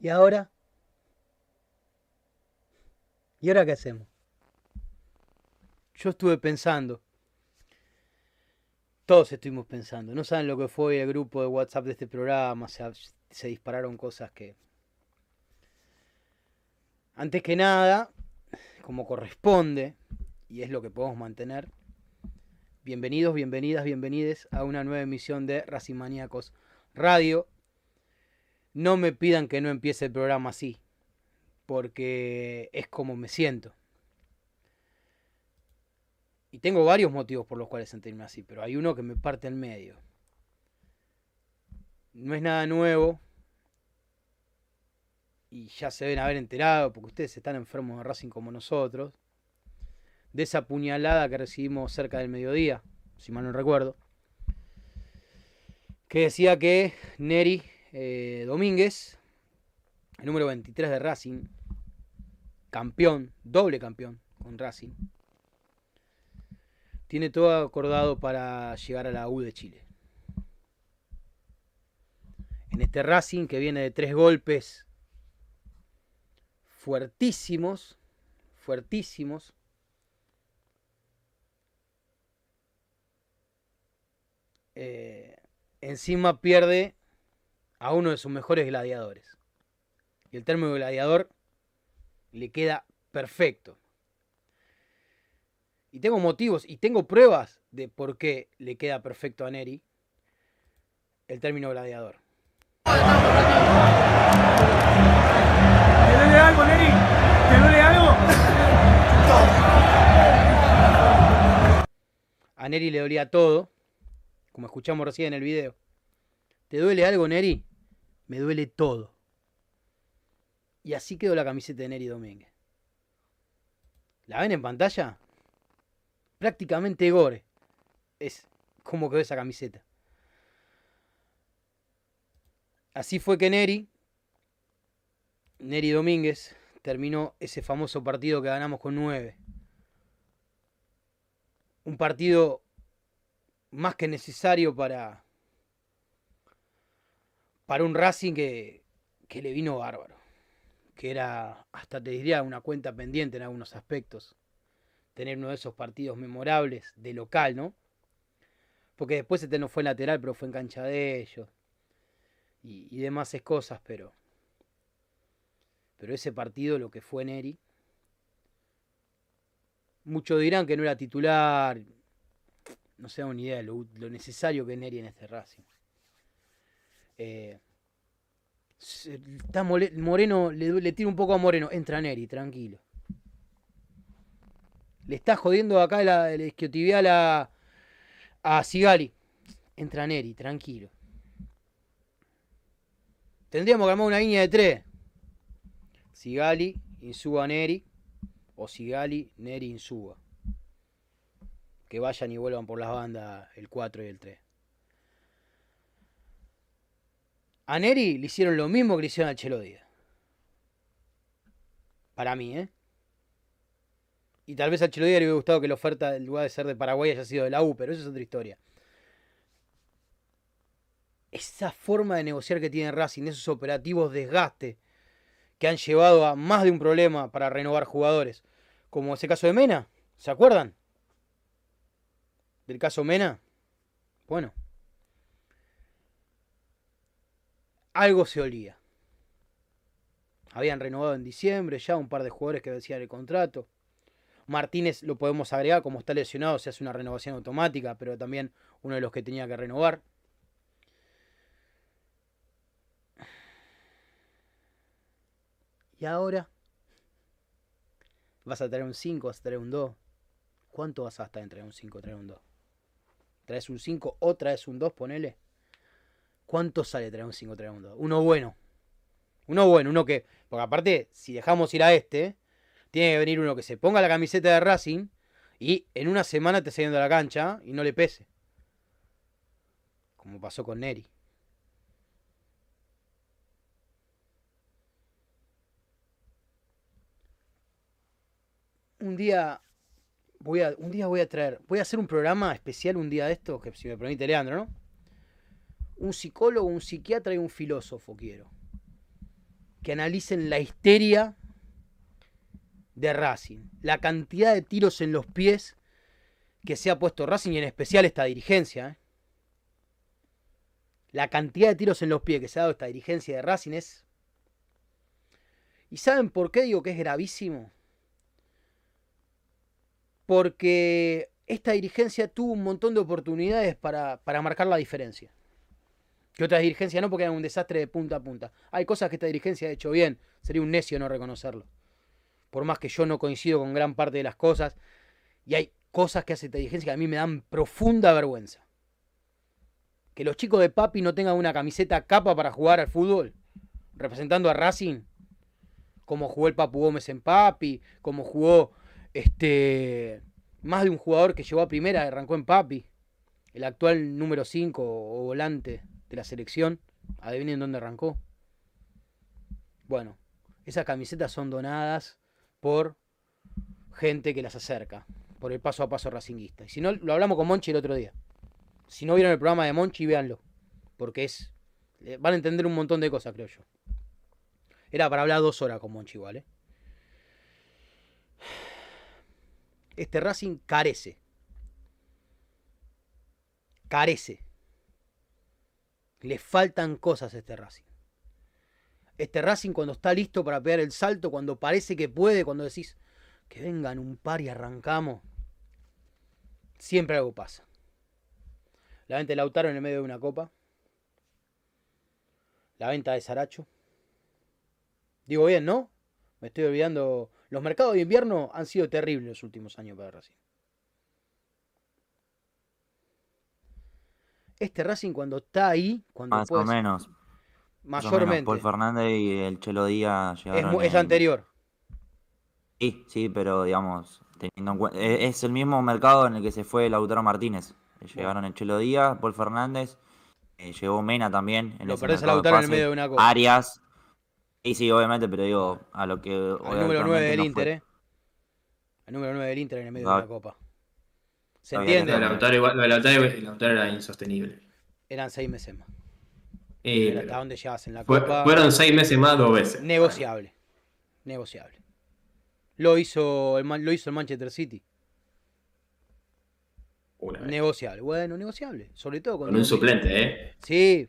¿Y ahora? ¿Y ahora qué hacemos? Yo estuve pensando. Todos estuvimos pensando. No saben lo que fue el grupo de WhatsApp de este programa. Se, se dispararon cosas que... Antes que nada, como corresponde, y es lo que podemos mantener, bienvenidos, bienvenidas, bienvenides a una nueva emisión de Racing Maníacos Radio. No me pidan que no empiece el programa así, porque es como me siento. Y tengo varios motivos por los cuales sentirme así, pero hay uno que me parte en medio. No es nada nuevo. Y ya se deben haber enterado, porque ustedes están enfermos de Racing como nosotros. De esa puñalada que recibimos cerca del mediodía, si mal no recuerdo. Que decía que Neri eh, Domínguez, el número 23 de Racing, campeón, doble campeón con Racing, tiene todo acordado para llegar a la U de Chile. En este Racing que viene de tres golpes fuertísimos, fuertísimos, eh, encima pierde a uno de sus mejores gladiadores. Y el término gladiador le queda perfecto. Y tengo motivos y tengo pruebas de por qué le queda perfecto a Neri el término gladiador. ¿Te duele algo, Neri? ¿Te duele algo? A Neri le dolía todo, como escuchamos recién en el video. ¿Te duele algo, Neri? Me duele todo. Y así quedó la camiseta de Neri Domínguez. ¿La ven en pantalla? Prácticamente gore. Es como quedó esa camiseta. Así fue que Neri, Neri Domínguez, terminó ese famoso partido que ganamos con 9. Un partido más que necesario para, para un Racing que, que le vino bárbaro. Que era, hasta te diría, una cuenta pendiente en algunos aspectos. Tener uno de esos partidos memorables de local, ¿no? Porque después este no fue lateral, pero fue en cancha de ellos. Y, y demás cosas, pero. Pero ese partido, lo que fue Neri. Muchos dirán que no era titular. No se da una idea de lo, lo necesario que es Neri en este Racing. Eh, está Moreno, le, le tira un poco a Moreno. Entra Neri, tranquilo. Le está jodiendo acá la, el isquiotibial a, a Sigali. Entra Neri, tranquilo. Tendríamos que armar una línea de tres. Sigali, Insúa, Neri. O Sigali, Neri, Insúa. Que vayan y vuelvan por las bandas el 4 y el 3. A Neri le hicieron lo mismo que le hicieron Chelo Díaz. Para mí, ¿eh? Y tal vez Chelo Díaz le hubiera gustado que la oferta, en lugar de ser de Paraguay, haya sido de la U, pero eso es otra historia. Esa forma de negociar que tiene Racing, esos operativos desgaste que han llevado a más de un problema para renovar jugadores, como ese caso de Mena, ¿se acuerdan? Del caso Mena. Bueno, algo se olía. Habían renovado en diciembre ya un par de jugadores que decían el contrato. Martínez lo podemos agregar, como está lesionado, se hace una renovación automática, pero también uno de los que tenía que renovar. Y ahora vas a traer un 5, vas a traer un 2. ¿Cuánto vas a gastar en traer un 5 traer un 2? ¿Traes un 5 o traes un 2? Ponele. ¿Cuánto sale traer un 5 traer un 2? Uno bueno. Uno bueno, uno que. Porque aparte, si dejamos ir a este, tiene que venir uno que se ponga la camiseta de Racing y en una semana te saliendo a la cancha y no le pese. Como pasó con Neri. Un día voy a un día voy a traer, voy a hacer un programa especial un día de esto, que si me permite Leandro, ¿no? Un psicólogo, un psiquiatra y un filósofo quiero. Que analicen la histeria de Racing, la cantidad de tiros en los pies que se ha puesto Racing y en especial esta dirigencia. ¿eh? La cantidad de tiros en los pies que se ha dado esta dirigencia de Racing es... ¿Y saben por qué digo que es gravísimo? Porque esta dirigencia tuvo un montón de oportunidades para, para marcar la diferencia. Que otras dirigencias no, porque eran un desastre de punta a punta. Hay cosas que esta dirigencia ha hecho bien. Sería un necio no reconocerlo por más que yo no coincido con gran parte de las cosas, y hay cosas que hace esta dirigencia que a mí me dan profunda vergüenza. Que los chicos de Papi no tengan una camiseta capa para jugar al fútbol, representando a Racing, como jugó el Papu Gómez en Papi, como jugó este más de un jugador que llegó a primera, arrancó en Papi, el actual número 5 o volante de la selección, adivinen dónde arrancó. Bueno, esas camisetas son donadas por gente que las acerca, por el paso a paso racinguista. Y si no, lo hablamos con Monchi el otro día. Si no vieron el programa de Monchi, véanlo. Porque es. Eh, van a entender un montón de cosas, creo yo. Era para hablar dos horas con Monchi igual, ¿eh? Este Racing carece. Carece. Le faltan cosas a este Racing este Racing cuando está listo para pegar el salto, cuando parece que puede, cuando decís que vengan un par y arrancamos, siempre algo pasa. La venta de Lautaro en el medio de una copa. La venta de Saracho. Digo bien, ¿no? Me estoy olvidando. Los mercados de invierno han sido terribles los últimos años para Racing. Este Racing cuando está ahí, cuando Más o menos. Mayormente. Paul Fernández y el Chelo Díaz llegaron. Es, anterior. Sí, sí, pero digamos, teniendo en cuenta. Es el mismo mercado en el que se fue Lautaro Martínez. Llegaron el Chelo Díaz, Paul Fernández, eh, llegó Mena también. En Lo perdés a Lautaro en el medio de una copa. Arias. Sí, sí, obviamente, pero digo, a lo que. El número 9 del Inter, ¿eh? El número 9 del Inter en el medio de una copa. ¿Se entiende? Lo de Lautaro, era insostenible. Eran seis meses más. Eh, ¿Hasta dónde en la Copa? Fueron seis meses más, dos veces. Negociable. Negociable. Lo hizo el, lo hizo el Manchester City. Negociable. Bueno, negociable. Sobre todo con un suplente, ¿eh? Sí.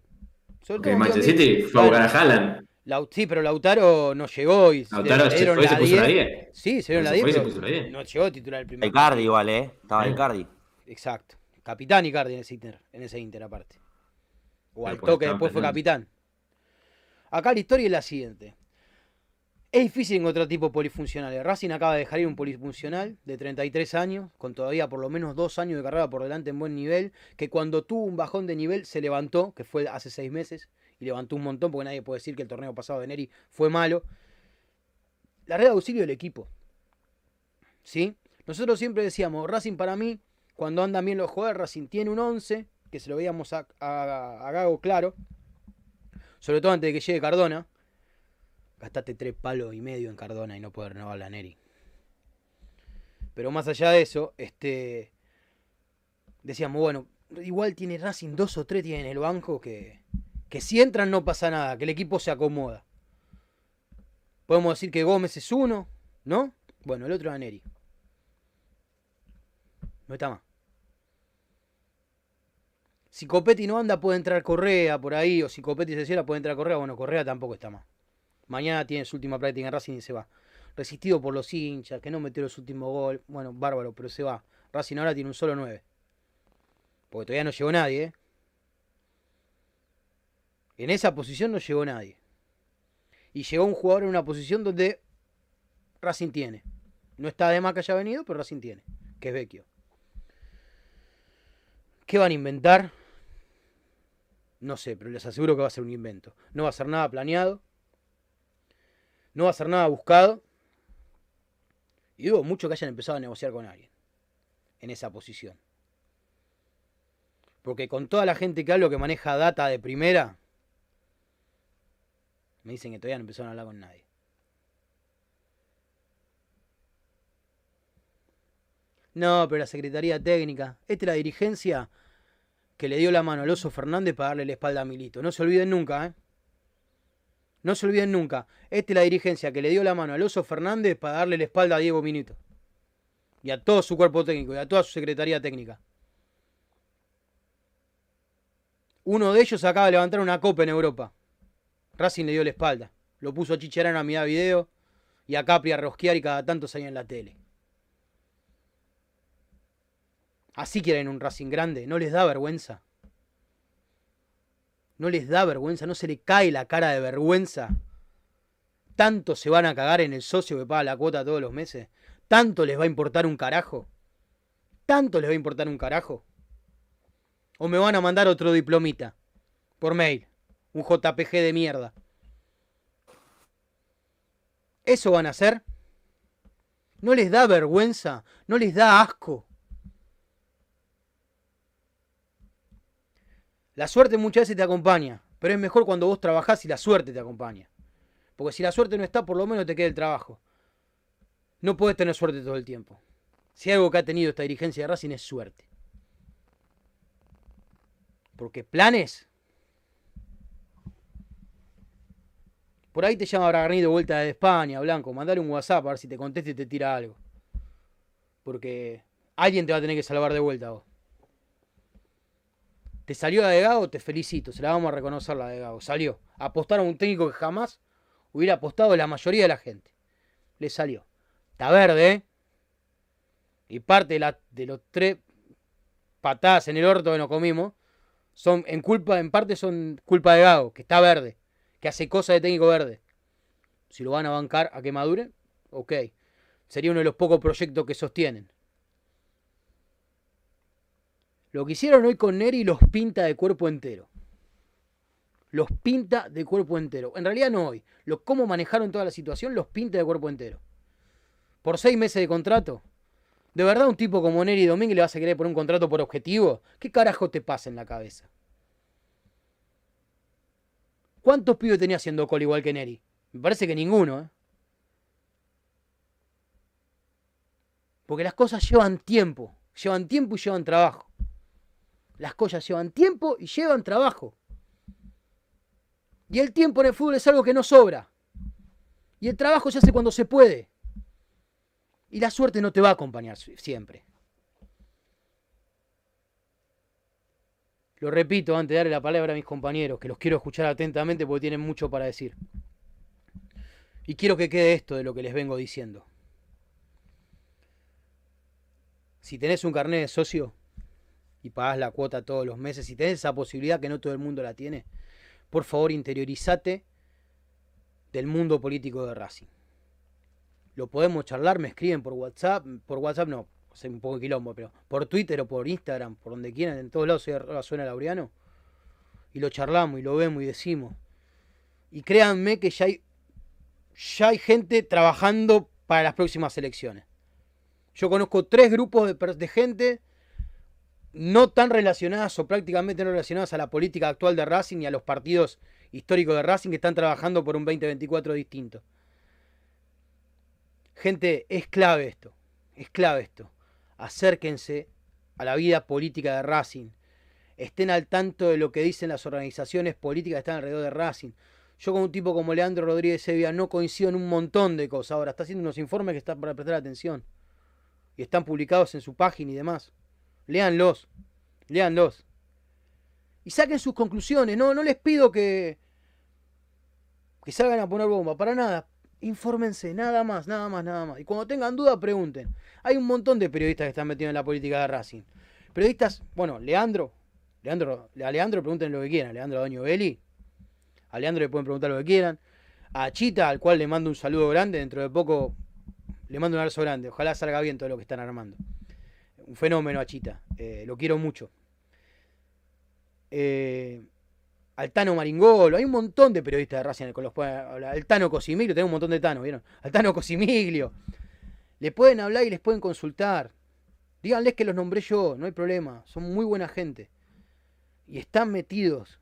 Porque el Manchester City fue a buscar a Haaland. Sí, pero Lautaro no llegó y Lautaro se, fue, se puso la 10. Sí, se dieron la 10. No llegó a titular el primer. Icardi igual, ¿eh? Estaba el Icardi. Exacto. Capitán Icardi en ese Inter, en ese Inter aparte. O al toque después fue capitán. Acá la historia es la siguiente. Es difícil encontrar tipos polifuncionales. Racing acaba de dejar ir un polifuncional de 33 años, con todavía por lo menos dos años de carrera por delante en buen nivel, que cuando tuvo un bajón de nivel se levantó, que fue hace seis meses, y levantó un montón, porque nadie puede decir que el torneo pasado de Neri fue malo. La red de auxilio del equipo. ¿Sí? Nosotros siempre decíamos, Racing para mí, cuando andan bien los jugadores, Racing tiene un 11, que se lo veíamos a, a Gago claro, sobre todo antes de que llegue Cardona. Gastaste tres palos y medio en Cardona y no poder renovar la Neri. Pero más allá de eso, este decíamos, bueno, igual tiene Racing dos o tres tiene en el banco que, que si entran no pasa nada, que el equipo se acomoda. Podemos decir que Gómez es uno, ¿no? Bueno, el otro es Neri. No está más. Si Copetti no anda, puede entrar Correa por ahí, o si Copetti se cierra, puede entrar Correa. Bueno, Correa tampoco está más. Mañana tiene su última práctica en Racing y se va. Resistido por los hinchas, que no metió los últimos goles. Bueno, bárbaro, pero se va. Racing ahora tiene un solo 9. Porque todavía no llegó nadie, ¿eh? En esa posición no llegó nadie. Y llegó un jugador en una posición donde Racing tiene. No está de más que haya venido, pero Racing tiene, que es Vecchio. ¿Qué van a inventar? No sé, pero les aseguro que va a ser un invento. No va a ser nada planeado. No va a ser nada buscado. Y dudo mucho que hayan empezado a negociar con alguien en esa posición. Porque con toda la gente que hablo que maneja data de primera, me dicen que todavía no empezaron a hablar con nadie. No, pero la Secretaría Técnica, esta es la dirigencia que le dio la mano al Oso Fernández para darle la espalda a Milito. No se olviden nunca, ¿eh? No se olviden nunca. Esta es la dirigencia que le dio la mano al Oso Fernández para darle la espalda a Diego Milito. Y a todo su cuerpo técnico y a toda su Secretaría Técnica. Uno de ellos acaba de levantar una copa en Europa. Racing le dio la espalda. Lo puso a Chicharano a mirar video y a Capri a rosquear y cada tanto salía en la tele. Así quieren un Racing grande. ¿No les da vergüenza? ¿No les da vergüenza? ¿No se le cae la cara de vergüenza? ¿Tanto se van a cagar en el socio que paga la cuota todos los meses? ¿Tanto les va a importar un carajo? ¿Tanto les va a importar un carajo? O me van a mandar otro diplomita. Por mail. Un JPG de mierda. ¿Eso van a hacer? ¿No les da vergüenza? ¿No les da asco? La suerte muchas veces te acompaña, pero es mejor cuando vos trabajás y la suerte te acompaña. Porque si la suerte no está, por lo menos te queda el trabajo. No puedes tener suerte todo el tiempo. Si algo que ha tenido esta dirigencia de Racing es suerte. Porque planes. Por ahí te llama Bragarni de vuelta de España, Blanco. Mandale un WhatsApp a ver si te contesta y te tira algo. Porque alguien te va a tener que salvar de vuelta vos. Te salió la de Gago, te felicito. Se la vamos a reconocer la de Gago. Salió. Apostaron a un técnico que jamás hubiera apostado la mayoría de la gente. Le salió. Está verde, ¿eh? Y parte de, la, de los tres patadas en el orto que nos comimos son en culpa, en parte son culpa de Gago, que está verde, que hace cosas de técnico verde. Si lo van a bancar a que madure, ok. Sería uno de los pocos proyectos que sostienen. Lo que hicieron hoy con Neri los pinta de cuerpo entero. Los pinta de cuerpo entero. En realidad no hoy. Lo, cómo manejaron toda la situación los pinta de cuerpo entero. Por seis meses de contrato. ¿De verdad un tipo como Neri Domínguez le vas a querer poner un contrato por objetivo? ¿Qué carajo te pasa en la cabeza? ¿Cuántos pibes tenía haciendo col igual que Neri? Me parece que ninguno, ¿eh? Porque las cosas llevan tiempo. Llevan tiempo y llevan trabajo. Las cosas llevan tiempo y llevan trabajo. Y el tiempo en el fútbol es algo que no sobra. Y el trabajo se hace cuando se puede. Y la suerte no te va a acompañar siempre. Lo repito antes de darle la palabra a mis compañeros, que los quiero escuchar atentamente porque tienen mucho para decir. Y quiero que quede esto de lo que les vengo diciendo. Si tenés un carnet de socio y pagás la cuota todos los meses, si tenés esa posibilidad que no todo el mundo la tiene, por favor interiorizate del mundo político de Racing lo podemos charlar, me escriben por WhatsApp, por WhatsApp no, sé un poco de quilombo, pero por Twitter o por Instagram, por donde quieran, en todos lados suena Laureano. y lo charlamos y lo vemos y decimos. Y créanme que ya hay, ya hay gente trabajando para las próximas elecciones. Yo conozco tres grupos de, de gente no tan relacionadas o prácticamente no relacionadas a la política actual de Racing y a los partidos históricos de Racing que están trabajando por un 2024 distinto. Gente, es clave esto, es clave esto. Acérquense a la vida política de Racing. Estén al tanto de lo que dicen las organizaciones políticas que están alrededor de Racing. Yo con un tipo como Leandro Rodríguez Sevilla no coincido en un montón de cosas. Ahora está haciendo unos informes que están para prestar atención. Y están publicados en su página y demás. Léanlos. Léanlos. Y saquen sus conclusiones. No, no les pido que, que salgan a poner bomba. Para nada. Infórmense, nada más, nada más, nada más. Y cuando tengan duda, pregunten. Hay un montón de periodistas que están metidos en la política de Racing. Periodistas, bueno, Leandro, Leandro, a Leandro pregunten lo que quieran. Leandro Doño Beli. A Leandro le pueden preguntar lo que quieran. A Chita, al cual le mando un saludo grande. Dentro de poco le mando un abrazo grande. Ojalá salga bien todo lo que están armando. Un fenómeno a Chita. Eh, lo quiero mucho. Eh, Altano Maringolo, hay un montón de periodistas de Racing con los pueden hablar. El Tano Cosimiglio, tengo un montón de Tano, ¿vieron? Altano Cosimiglio. Le pueden hablar y les pueden consultar. Díganles que los nombré yo, no hay problema. Son muy buena gente. Y están metidos.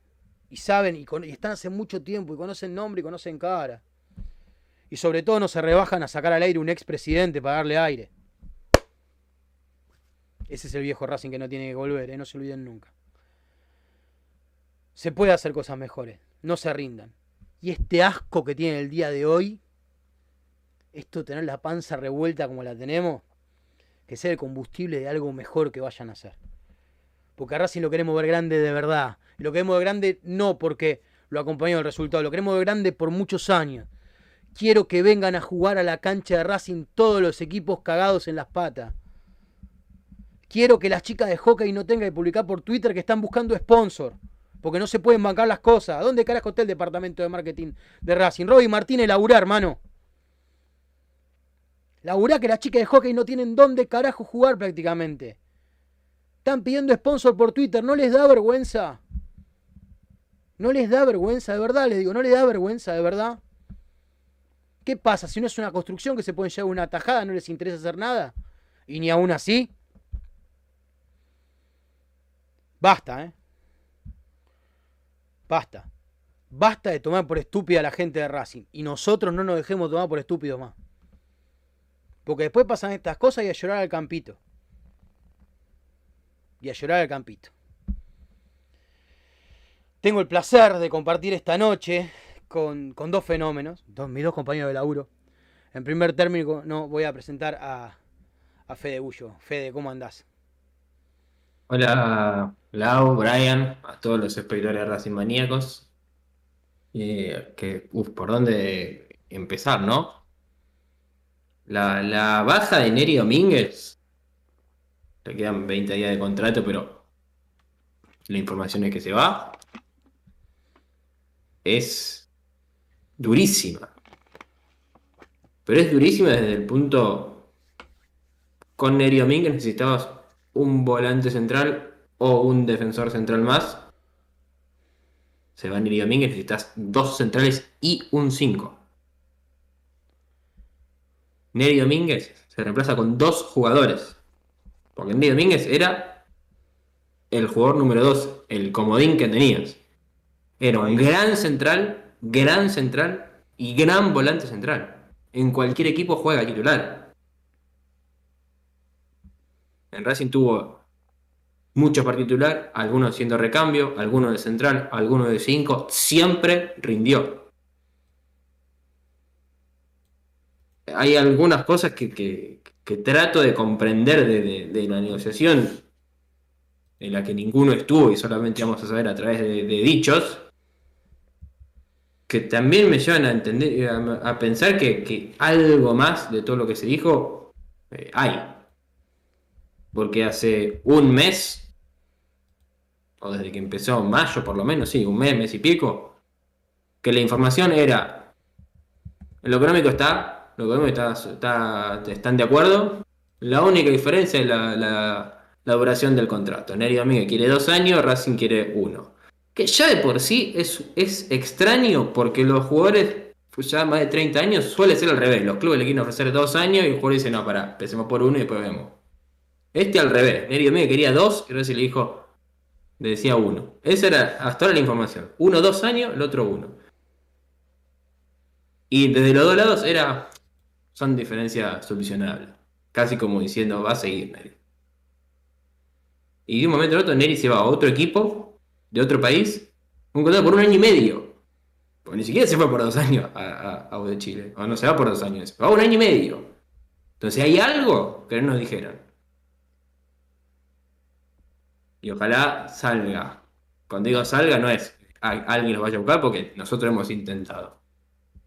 Y saben, y, están hace mucho tiempo, y conocen nombre y conocen cara. Y sobre todo no se rebajan a sacar al aire un expresidente para darle aire. Ese es el viejo Racing que no tiene que volver, ¿eh? no se olviden nunca. Se puede hacer cosas mejores. No se rindan. Y este asco que tiene el día de hoy, esto tener la panza revuelta como la tenemos, que sea el combustible de algo mejor que vayan a hacer. Porque a Racing lo queremos ver grande de verdad. Lo queremos ver grande no porque lo acompañó el resultado, lo queremos ver grande por muchos años. Quiero que vengan a jugar a la cancha de Racing todos los equipos cagados en las patas. Quiero que las chicas de hockey no tengan que publicar por Twitter que están buscando sponsor. Porque no se pueden bancar las cosas. ¿Dónde carajo está el departamento de marketing de Racing? Robbie Martínez, laburá, hermano. Laburá que las chicas de hockey no tienen dónde carajo jugar prácticamente. Están pidiendo sponsor por Twitter. ¿No les da vergüenza? ¿No les da vergüenza? De verdad les digo, ¿no les da vergüenza de verdad? ¿Qué pasa? Si no es una construcción que se pueden llevar una tajada, no les interesa hacer nada. Y ni aún así. Basta, ¿eh? Basta. Basta de tomar por estúpida a la gente de Racing. Y nosotros no nos dejemos tomar por estúpidos más. Porque después pasan estas cosas y a llorar al campito. Y a llorar al campito. Tengo el placer de compartir esta noche con, dos fenómenos, dos, mis dos compañeros de laburo. En primer término, no, voy a presentar a, a Fede Bullo. Fede, ¿cómo andás? Hola, Lau, Brian, a todos los espectadores Racing Maníacos. Eh, que, uf, ¿por dónde empezar, no? La, baja de Neri Domínguez. Le quedan 20 días de contrato, pero la información es que se va. Es durísima. Pero es durísima desde el punto. Con Neri Domínguez necesitabas un volante central o un defensor central más. Se va Neri Domínguez, necesitas dos centrales y un 5. Neri Domínguez se reemplaza con dos jugadores. Porque Neri Domínguez era el jugador número 2, el comodín que tenías. Era un gran central, gran central y gran volante central. En cualquier equipo juega titular. En Racing tuvo muchos particular, algunos siendo recambio, algunos de central, algunos de 5, siempre rindió. Hay algunas cosas que, trato de comprender de, la negociación, en la que ninguno estuvo y solamente vamos a saber a través de, dichos, que también me llevan a entender, a, pensar que, algo más de todo lo que se dijo eh, hay porque hace un mes, o desde que empezó mayo por lo menos, sí, un mes, mes y pico, que la información era, lo económico está, lo económico está, están de acuerdo, la única diferencia es la, duración del contrato. Neri Domínguez quiere dos años, Racing quiere uno. que ya de por sí es, es extraño porque los jugadores pues ya más de 30 años suele ser al revés. Los clubes le quieren ofrecer dos años y el jugador dice, no, pará, empecemos por uno y después vemos. Este al revés. Neri Domínguez quería dos y Racing le dijo, le decía uno. Esa era hasta ahora la información. Uno dos años, el otro uno. Y desde los dos lados era, son diferencias solucionables. Casi como diciendo, va a seguir Neri. Y de un momento a otro Neri se va a otro equipo, de otro país, un contrato por un año y medio. Porque ni siquiera se fue por dos años a, a, Chile. O no se va por dos años, se va un año y medio. Entonces hay algo que no nos dijeron. Y ojalá salga. Cuando digo salga, no es alguien los vaya a buscar porque nosotros hemos intentado.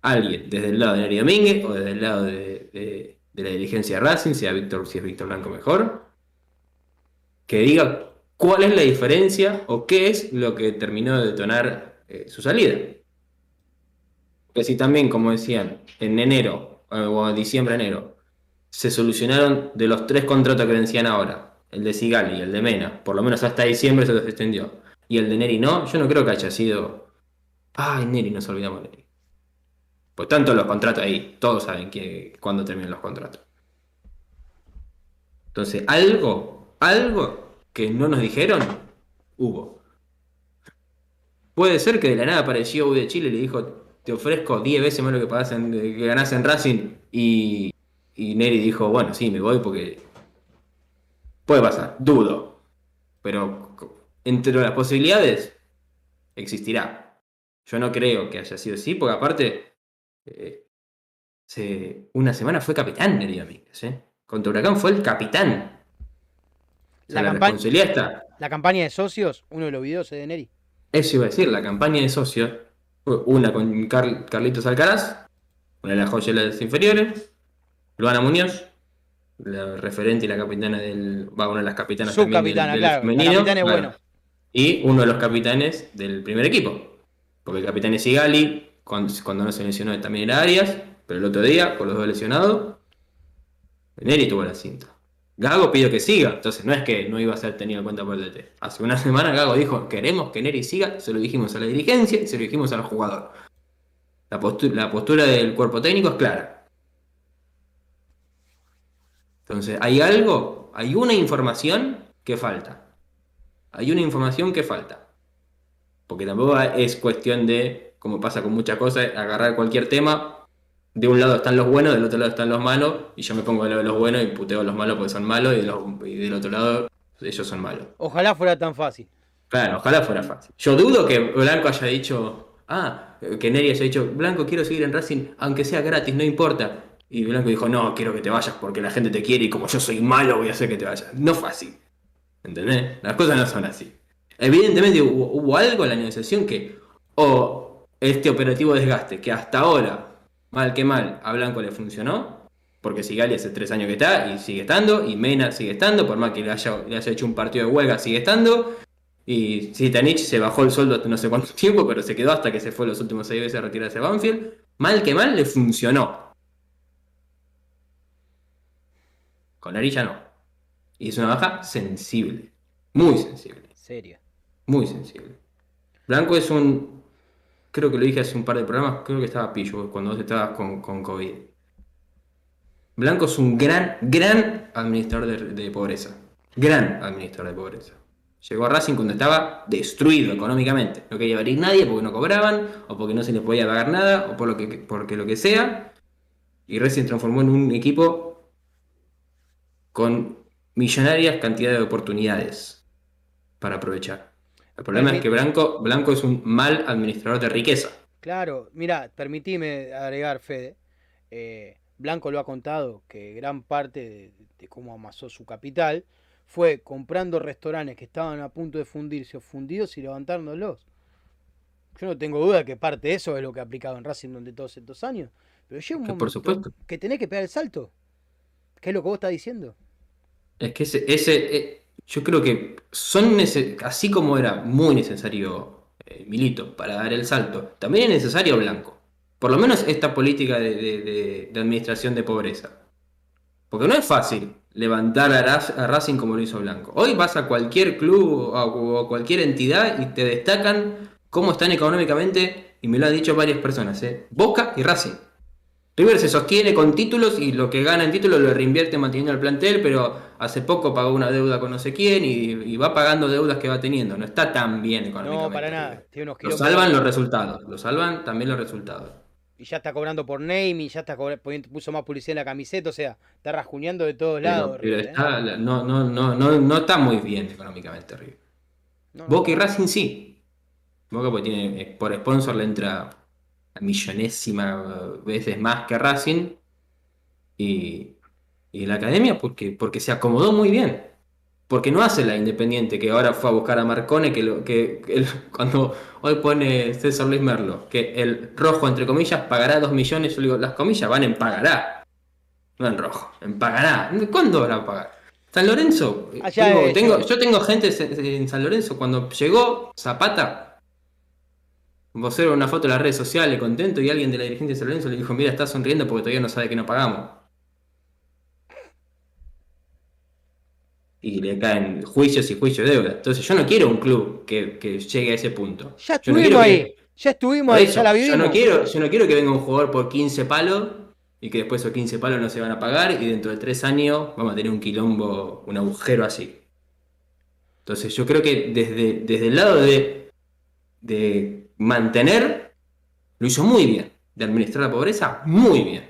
Alguien, desde el lado de Neri Domínguez o desde el lado de, de- la dirigencia de Racing, sea Víctor, si es Víctor Blanco mejor, que diga cuál es la diferencia o qué es lo que terminó de detonar eh, su salida. Porque si también, como decían, en enero eh, o diciembre, enero, se solucionaron de los tres contratos que vencían ahora, el de Sigali y el de Mena, por lo menos hasta diciembre se los extendió, y el de Neri no, yo no creo que haya sido, ay, Neri, nos olvidamos de Neri. Pues tanto los contratos ahí, todos saben que, cuándo terminan los contratos. Entonces, algo, algo que no nos dijeron, hubo. Puede ser que de la nada apareció U de Chile y le dijo, te ofrezco 10 veces más lo que, en- que ganás en Racing y, y Neri dijo, bueno, sí, me voy porque puede pasar, dudo. Pero entre las posibilidades existirá. Yo no creo que haya sido así, porque aparte, eh, se- una semana fue capitán Neri Domínguez, ¿eh? Contra Huracán fue el capitán. La la, campaña- responsabilidad está. La campaña de socios, uno de los videos es de Neri. Eso iba a decir, la campaña de socios, una con Car- Carlitos Alcaraz, una de las joyas inferiores, Luana Muñoz, la referente y la capitana del. Va, una de las capitanas también del- Subcapitana, del claro. La femenino, capitana es bueno. Y uno de los capitanes del primer equipo. Porque el capitán es Sigali, cuando, cuando no se lesionó también era Arias, pero el otro día, con los dos lesionados, Neri tuvo la cinta. Gago pidió que siga, entonces no es que no iba a ser tenido en cuenta por el DT. Hace una semana Gago dijo, queremos que Neri siga, se lo dijimos a la dirigencia y se lo dijimos al jugador. La, la postura del cuerpo técnico es clara. Entonces, hay algo, hay una información que falta. Hay una información que falta. Porque tampoco es cuestión de, como pasa con muchas cosas, agarrar cualquier tema. De un lado están los buenos, del otro lado están los malos, y yo me pongo del lado de los buenos y puteo a los malos porque son malos, y, de los- y del otro lado ellos son malos. Ojalá fuera tan fácil. Claro, ojalá fuera fácil. Yo dudo que Blanco haya dicho, ah, que Neri haya dicho, Blanco quiero seguir en Racing, aunque sea gratis, no importa. Y Blanco dijo, no, quiero que te vayas porque la gente te quiere y como yo soy malo voy a hacer que te vayas. No fue así. ¿Entendés? Las cosas no son así. Evidentemente hubo, algo en la negociación que, o este operativo desgaste, que hasta ahora, mal que mal, a Blanco le funcionó, porque Sigali hace tres años que está y sigue estando, y Mena sigue estando, por más que le haya, hecho un partido de huelga, sigue estando. Y Zitanich se bajó el sueldo no sé cuánto tiempo, pero se quedó hasta que se fue los últimos seis veces a retirarse a Banfield. Mal que mal le funcionó. Con Arilla no. Y es una baja sensible. Muy sensible. Serio. Muy sensible. Blanco es un. Creo que lo dije hace un par de programas. Creo que estaba pillo cuando vos estabas con, con COVID. Blanco es un gran, gran administrador de, de pobreza. Gran administrador de pobreza. Llegó a Racing cuando estaba destruido económicamente. No quería venir nadie porque no cobraban, o porque no se les podía pagar nada, o por lo que, porque lo que sea. Y Racing transformó en un equipo con millonarias cantidades de oportunidades para aprovechar. El problema es que Blanco, Blanco es un mal administrador de riqueza. Claro, mira, permitime agregar, Fede. eh, Blanco lo ha contado que gran parte de, de cómo amasó su capital fue comprando restaurantes que estaban a punto de fundirse o fundidos y levantándolos. Yo no tengo duda que parte de eso es lo que ha aplicado en Racing durante todos estos años. Pero llega un Que momento por supuesto. que tenés que pegar el salto. ¿Qué es lo que vos estás diciendo? Es que ese, ese eh, yo creo que son así como era muy necesario eh, Milito para dar el salto, también es necesario Blanco. Por lo menos esta política de, de- de- de administración de pobreza. Porque no es fácil levantar a, a Racing como lo hizo Blanco. Hoy vas a cualquier club o a cualquier entidad y te destacan cómo están económicamente, y me lo han dicho varias personas, ¿eh? Boca y Racing. River se sostiene con títulos y lo que gana en títulos lo reinvierte manteniendo el plantel, pero hace poco pagó una deuda con no sé quién y, y va pagando deudas que va teniendo. No está tan bien económicamente. No, para nada. River. Tiene unos Lo salvan los resultados, lo salvan también los resultados. Y ya está cobrando por name y ya está puso más publicidad en la camiseta. O sea, está rasguñando de todos lados. Pero, pero River, ¿eh? no, no, no, no, no está muy bien económicamente River. No. Boca y Racing sí. Boca porque tiene, eh, por sponsor le entra millonésima eh, veces más que Racing. Y, y la academia porque, porque se acomodó muy bien. Porque no hace la Independiente que ahora fue a buscar a Marcone, que, lo, que, que el- cuando hoy pone César Luis Merlo, que el rojo, entre comillas, pagará 2 millones, yo le digo, las comillas van en pagará. No en rojo, en pagará. ¿Cuándo van a pagar? San Lorenzo, eh, Allá tengo- tengo- yo- yo tengo gente en en San Lorenzo, cuando llegó Zapata, vocero una foto en las redes sociales, contento, y alguien de la dirigencia de San Lorenzo le dijo, mira, está sonriendo porque todavía no sabe que no pagamos. Y le caen juicios y juicios de deuda. Entonces yo no quiero un club que, que llegue a ese punto. Ya Yo no estuvimos que- ahí. Ya estuvimos ahí, ya la yo vivimos. no quiero, yo no quiero que venga un jugador por 15 palos y que después esos 15 palos no se van a pagar y dentro de 3 años vamos a tener un quilombo, un agujero así. Entonces yo creo que desde, desde el lado de, de mantener, lo hizo muy bien. De administrar la pobreza, muy bien.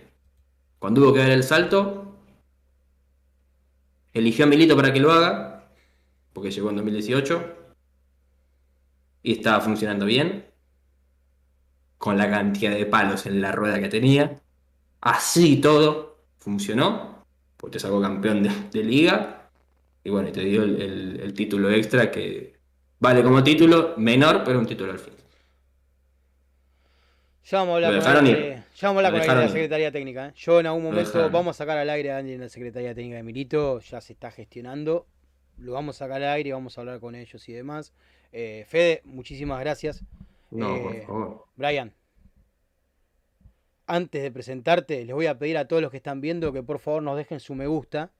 Cuando hubo que dar el salto, eligió a Milito para que lo haga, porque llegó en 2018 y estaba funcionando bien con la cantidad de palos en la rueda que tenía. Así todo funcionó, porque te sacó campeón de, liga y bueno, te dio el título extra que vale como título menor, pero un título al fin. Ya vamos a hablar con de- ya vamos a hablar la ir. Secretaría Técnica. ¿eh? Yo en algún momento vamos a sacar al aire a alguien de la Secretaría Técnica de Milito, ya se está gestionando. Lo vamos a sacar al aire y vamos a hablar con ellos y demás. Eh, Fede, muchísimas gracias. No, por Eh, favor. Brian, antes de presentarte, les voy a pedir a todos los que están viendo que por favor nos dejen su me gusta.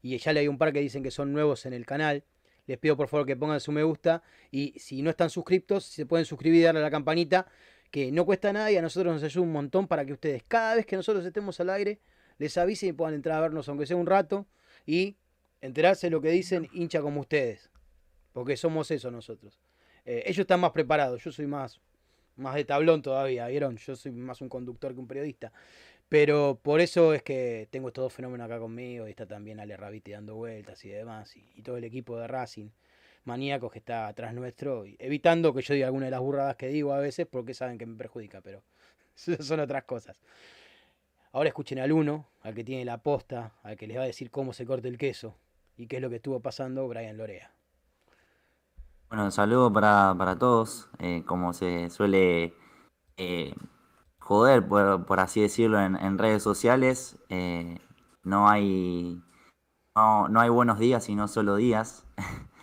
Y ya le hay un par que dicen que son nuevos en el canal. Les pido por favor que pongan su me gusta. Y si no están suscriptos, se pueden suscribir y darle a la campanita. Que no cuesta nada y a nosotros nos ayuda un montón para que ustedes, cada vez que nosotros estemos al aire, les avisen y puedan entrar a vernos, aunque sea un rato. Y enterarse de lo que dicen hincha como ustedes. Porque somos eso nosotros. Eh, ellos están más preparados. Yo soy más, más de tablón todavía, ¿vieron? Yo soy más un conductor que un periodista. Pero por eso es que tengo estos dos fenómenos acá conmigo. Y está también Ale Rabiti dando vueltas y demás. Y, y todo el equipo de Racing, maníacos que está atrás nuestro. evitando que yo diga alguna de las burradas que digo a veces porque saben que me perjudica. Pero son otras cosas. Ahora escuchen al uno, al que tiene la posta, al que les va a decir cómo se corta el queso. Y qué es lo que estuvo pasando Brian Lorea. Bueno, un saludo para, para todos. eh, como se suele eh, joder, por, así decirlo, en, en redes sociales, eh, no hay no, no hay buenos días, sino solo días.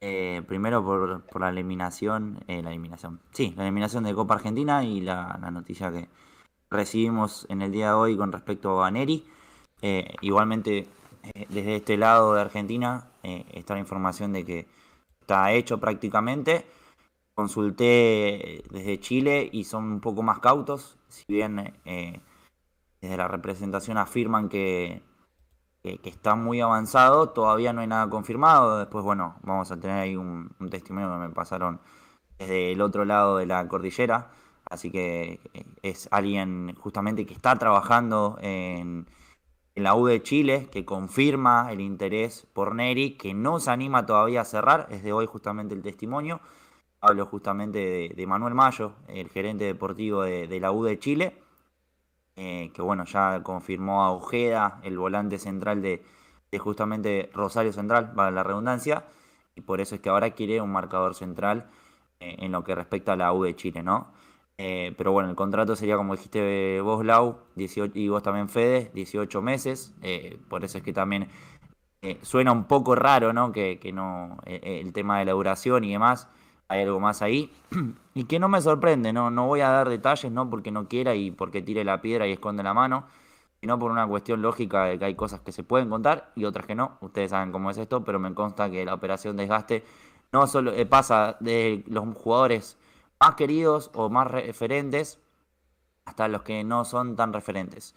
Eh, primero por, por la eliminación, eh, la eliminación, sí, la eliminación de Copa Argentina y la, la noticia que recibimos en el día de hoy con respecto a Neri. Eh, igualmente, eh, desde este lado de Argentina eh, está la información de que está hecho prácticamente. Consulté desde Chile y son un poco más cautos, si bien desde la representación afirman que, que, está muy avanzado, todavía no hay nada confirmado. Después, bueno, vamos a tener ahí un, testimonio que me pasaron desde el otro lado de la cordillera. Así que eh, es alguien justamente que está trabajando en, la U de Chile, que confirma el interés por Neri, que no se anima todavía a cerrar, es de hoy justamente el testimonio. Hablo justamente de, Manuel Mayo, el gerente deportivo de, de la U de Chile, eh, que bueno, ya confirmó a Ojeda, el volante central de, justamente Rosario Central, para la redundancia, y por eso es que ahora quiere un marcador central eh, en lo que respecta a la U de Chile, ¿no? Eh, pero bueno, el contrato sería como dijiste vos, Lau, 18, y vos también, Fede, 18 meses. por eso es que también suena un poco raro, ¿no? Que, no, el tema de la duración y demás, hay algo más ahí. y que no me sorprende, ¿no? No voy a dar detalles, no porque no quiera y porque tire la piedra y esconde la mano, sino por una cuestión lógica de que hay cosas que se pueden contar y otras que no. Ustedes saben cómo es esto, pero me consta que la operación desgaste no solo eh, pasa de los jugadores más queridos o más referentes hasta los que no son tan referentes.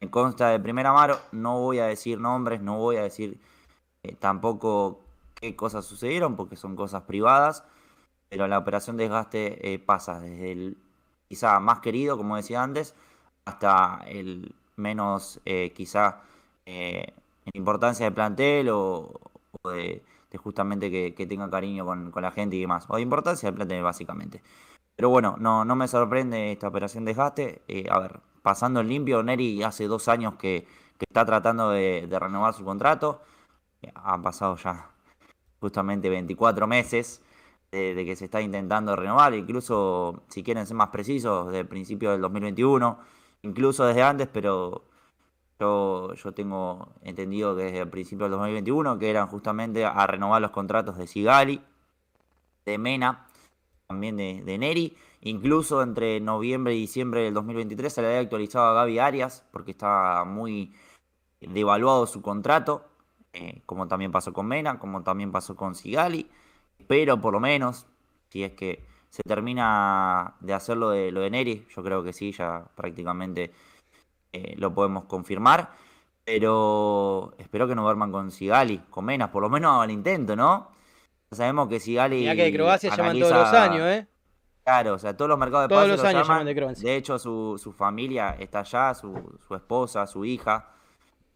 Me consta de primera mano, no voy a decir nombres, no voy a decir eh, tampoco qué cosas sucedieron porque son cosas privadas, pero la operación desgaste eh, pasa desde el quizá más querido, como decía antes, hasta el menos eh, quizá en importancia de plantel o, de, justamente que, tenga cariño con, la gente y demás, o de importancia de plantel básicamente. Pero bueno, no, no me sorprende esta operación desgaste. a ver, pasando en limpio, Neri hace dos años que, está tratando de, de renovar su contrato han pasado ya justamente 24 meses de, que se está intentando renovar, incluso si quieren ser más precisos, desde el principio del 2021, incluso desde antes, pero yo, yo tengo entendido que desde el principio del 2021, que eran justamente a renovar los contratos de Sigali, de Mena, también de, Neri, incluso entre noviembre y diciembre del 2023 se le había actualizado a Gaby Arias, porque estaba muy devaluado su contrato, eh, como también pasó con Mena, como también pasó con Sigali, pero por lo menos, si es que se termina de hacer lo de, lo de Neri, yo creo que sí, ya prácticamente eh, lo podemos confirmar, pero espero que no duerman con Sigali, con Mena, por lo menos al intento, ¿no? Sabemos que Sigali... Ya que de Croacia llaman todos los años, ¿eh? Claro, o sea, todos los mercados de todos los años llaman, de Croacia. De hecho, su, su familia está allá, su, su esposa, su hija.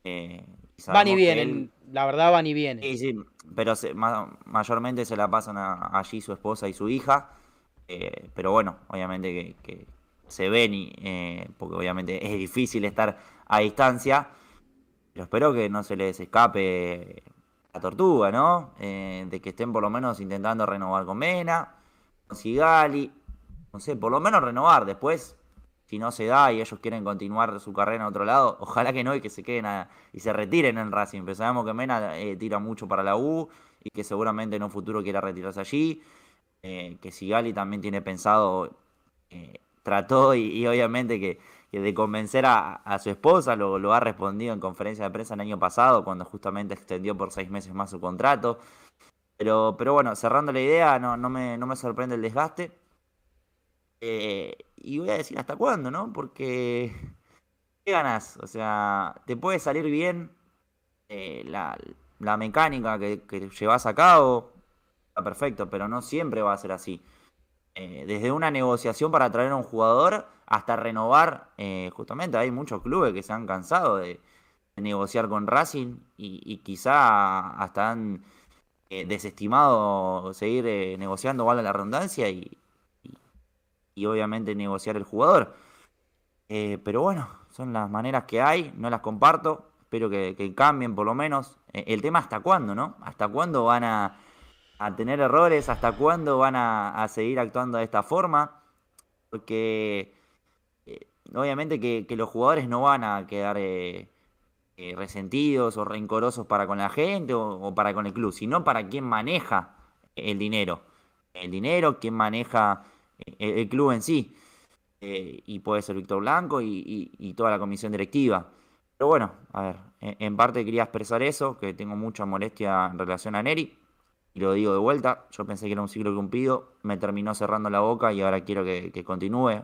Eh, van y vienen, la verdad van y vienen. Sí, sí, pero mayormente se la pasan allí su esposa y su hija. Eh, pero bueno, obviamente que, se ven, y, eh, porque obviamente es difícil estar a distancia. Pero espero que no se les escape la tortuga, ¿no? Eh, de que estén por lo menos intentando renovar con Mena, con Sigali. No sé, por lo menos renovar. Después si no se da y ellos quieren continuar su carrera en otro lado, ojalá que no y que se queden y se retiren en Racing. Pero sabemos que Mena eh, tira mucho para la U y que seguramente en un futuro quiera retirarse allí. Eh, que Sigali también tiene pensado, eh, trató y, obviamente que, de convencer a, su esposa, lo, ha respondido en conferencia de prensa el año pasado, cuando justamente extendió por seis meses más su contrato. Pero, pero bueno, cerrando la idea, no, no, me, no me sorprende el desgaste. Y voy a decir hasta cuándo, ¿no? Porque, ¿qué ganas? O sea, te puede salir bien eh, la, mecánica que, llevas a cabo, está perfecto, pero no siempre va a ser así. Eh, desde una negociación para traer a un jugador hasta renovar, justamente hay muchos clubes que se han cansado de, negociar con Racing y, quizá hasta han desestimado seguir negociando, vale la redundancia, y, y obviamente negociar el jugador. Eh, pero bueno, son las maneras que hay, no las comparto, espero que, cambien por lo menos. Eh, el tema hasta cuándo, ¿no? ¿Hasta cuándo van a, tener errores? ¿Hasta cuándo van a, seguir actuando de esta forma? Porque eh, obviamente que, los jugadores no van a quedar resentidos o rencorosos para con la gente o, o para con el club, sino para quien maneja el dinero. El dinero, quien maneja el, club en sí. Eh, y puede ser Víctor Blanco y, toda la comisión directiva. Pero bueno, a ver, en, parte quería expresar eso, que tengo mucha molestia en relación a Neri. Y lo digo de vuelta, yo pensé que era un ciclo cumplido, me terminó cerrando la boca y ahora quiero que, continúe.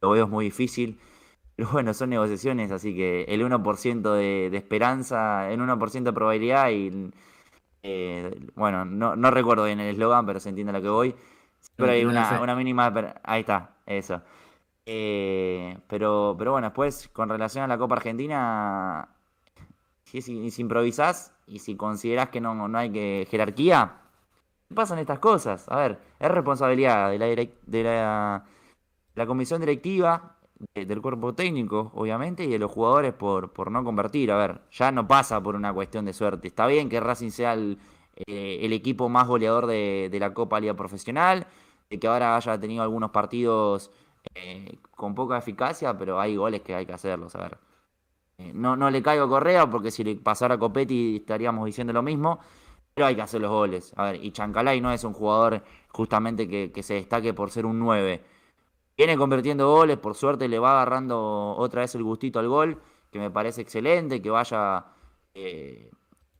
Lo veo es muy difícil. Pero bueno, son negociaciones, así que el 1% de, de esperanza, el 1% de probabilidad y... Eh, bueno, no, no recuerdo bien el eslogan, pero se entiende a lo que voy. Pero hay una, mínima. Ahí está, eso. Eh, pero, pero bueno, después, con relación a la Copa Argentina, si, si, improvisás y si considerás que no, no hay que jerarquía, pasan estas cosas. A ver, es responsabilidad de la, de la, la comisión directiva, del cuerpo técnico, obviamente, y de los jugadores por, por no convertir. A ver, ya no pasa por una cuestión de suerte. Está bien que Racing sea el, eh, el equipo más goleador de, la Copa Liga Profesional, de que ahora haya tenido algunos partidos eh, con poca eficacia, pero hay goles que hay que hacerlos, a ver. Eh, no, no le caigo a Correa porque si le pasara a Copetti estaríamos diciendo lo mismo, pero hay que hacer los goles. A ver, y Chancalay no es un jugador justamente que, que se destaque por ser un 9. Viene convirtiendo goles, por suerte le va agarrando otra vez el gustito al gol que me parece excelente, que vaya eh,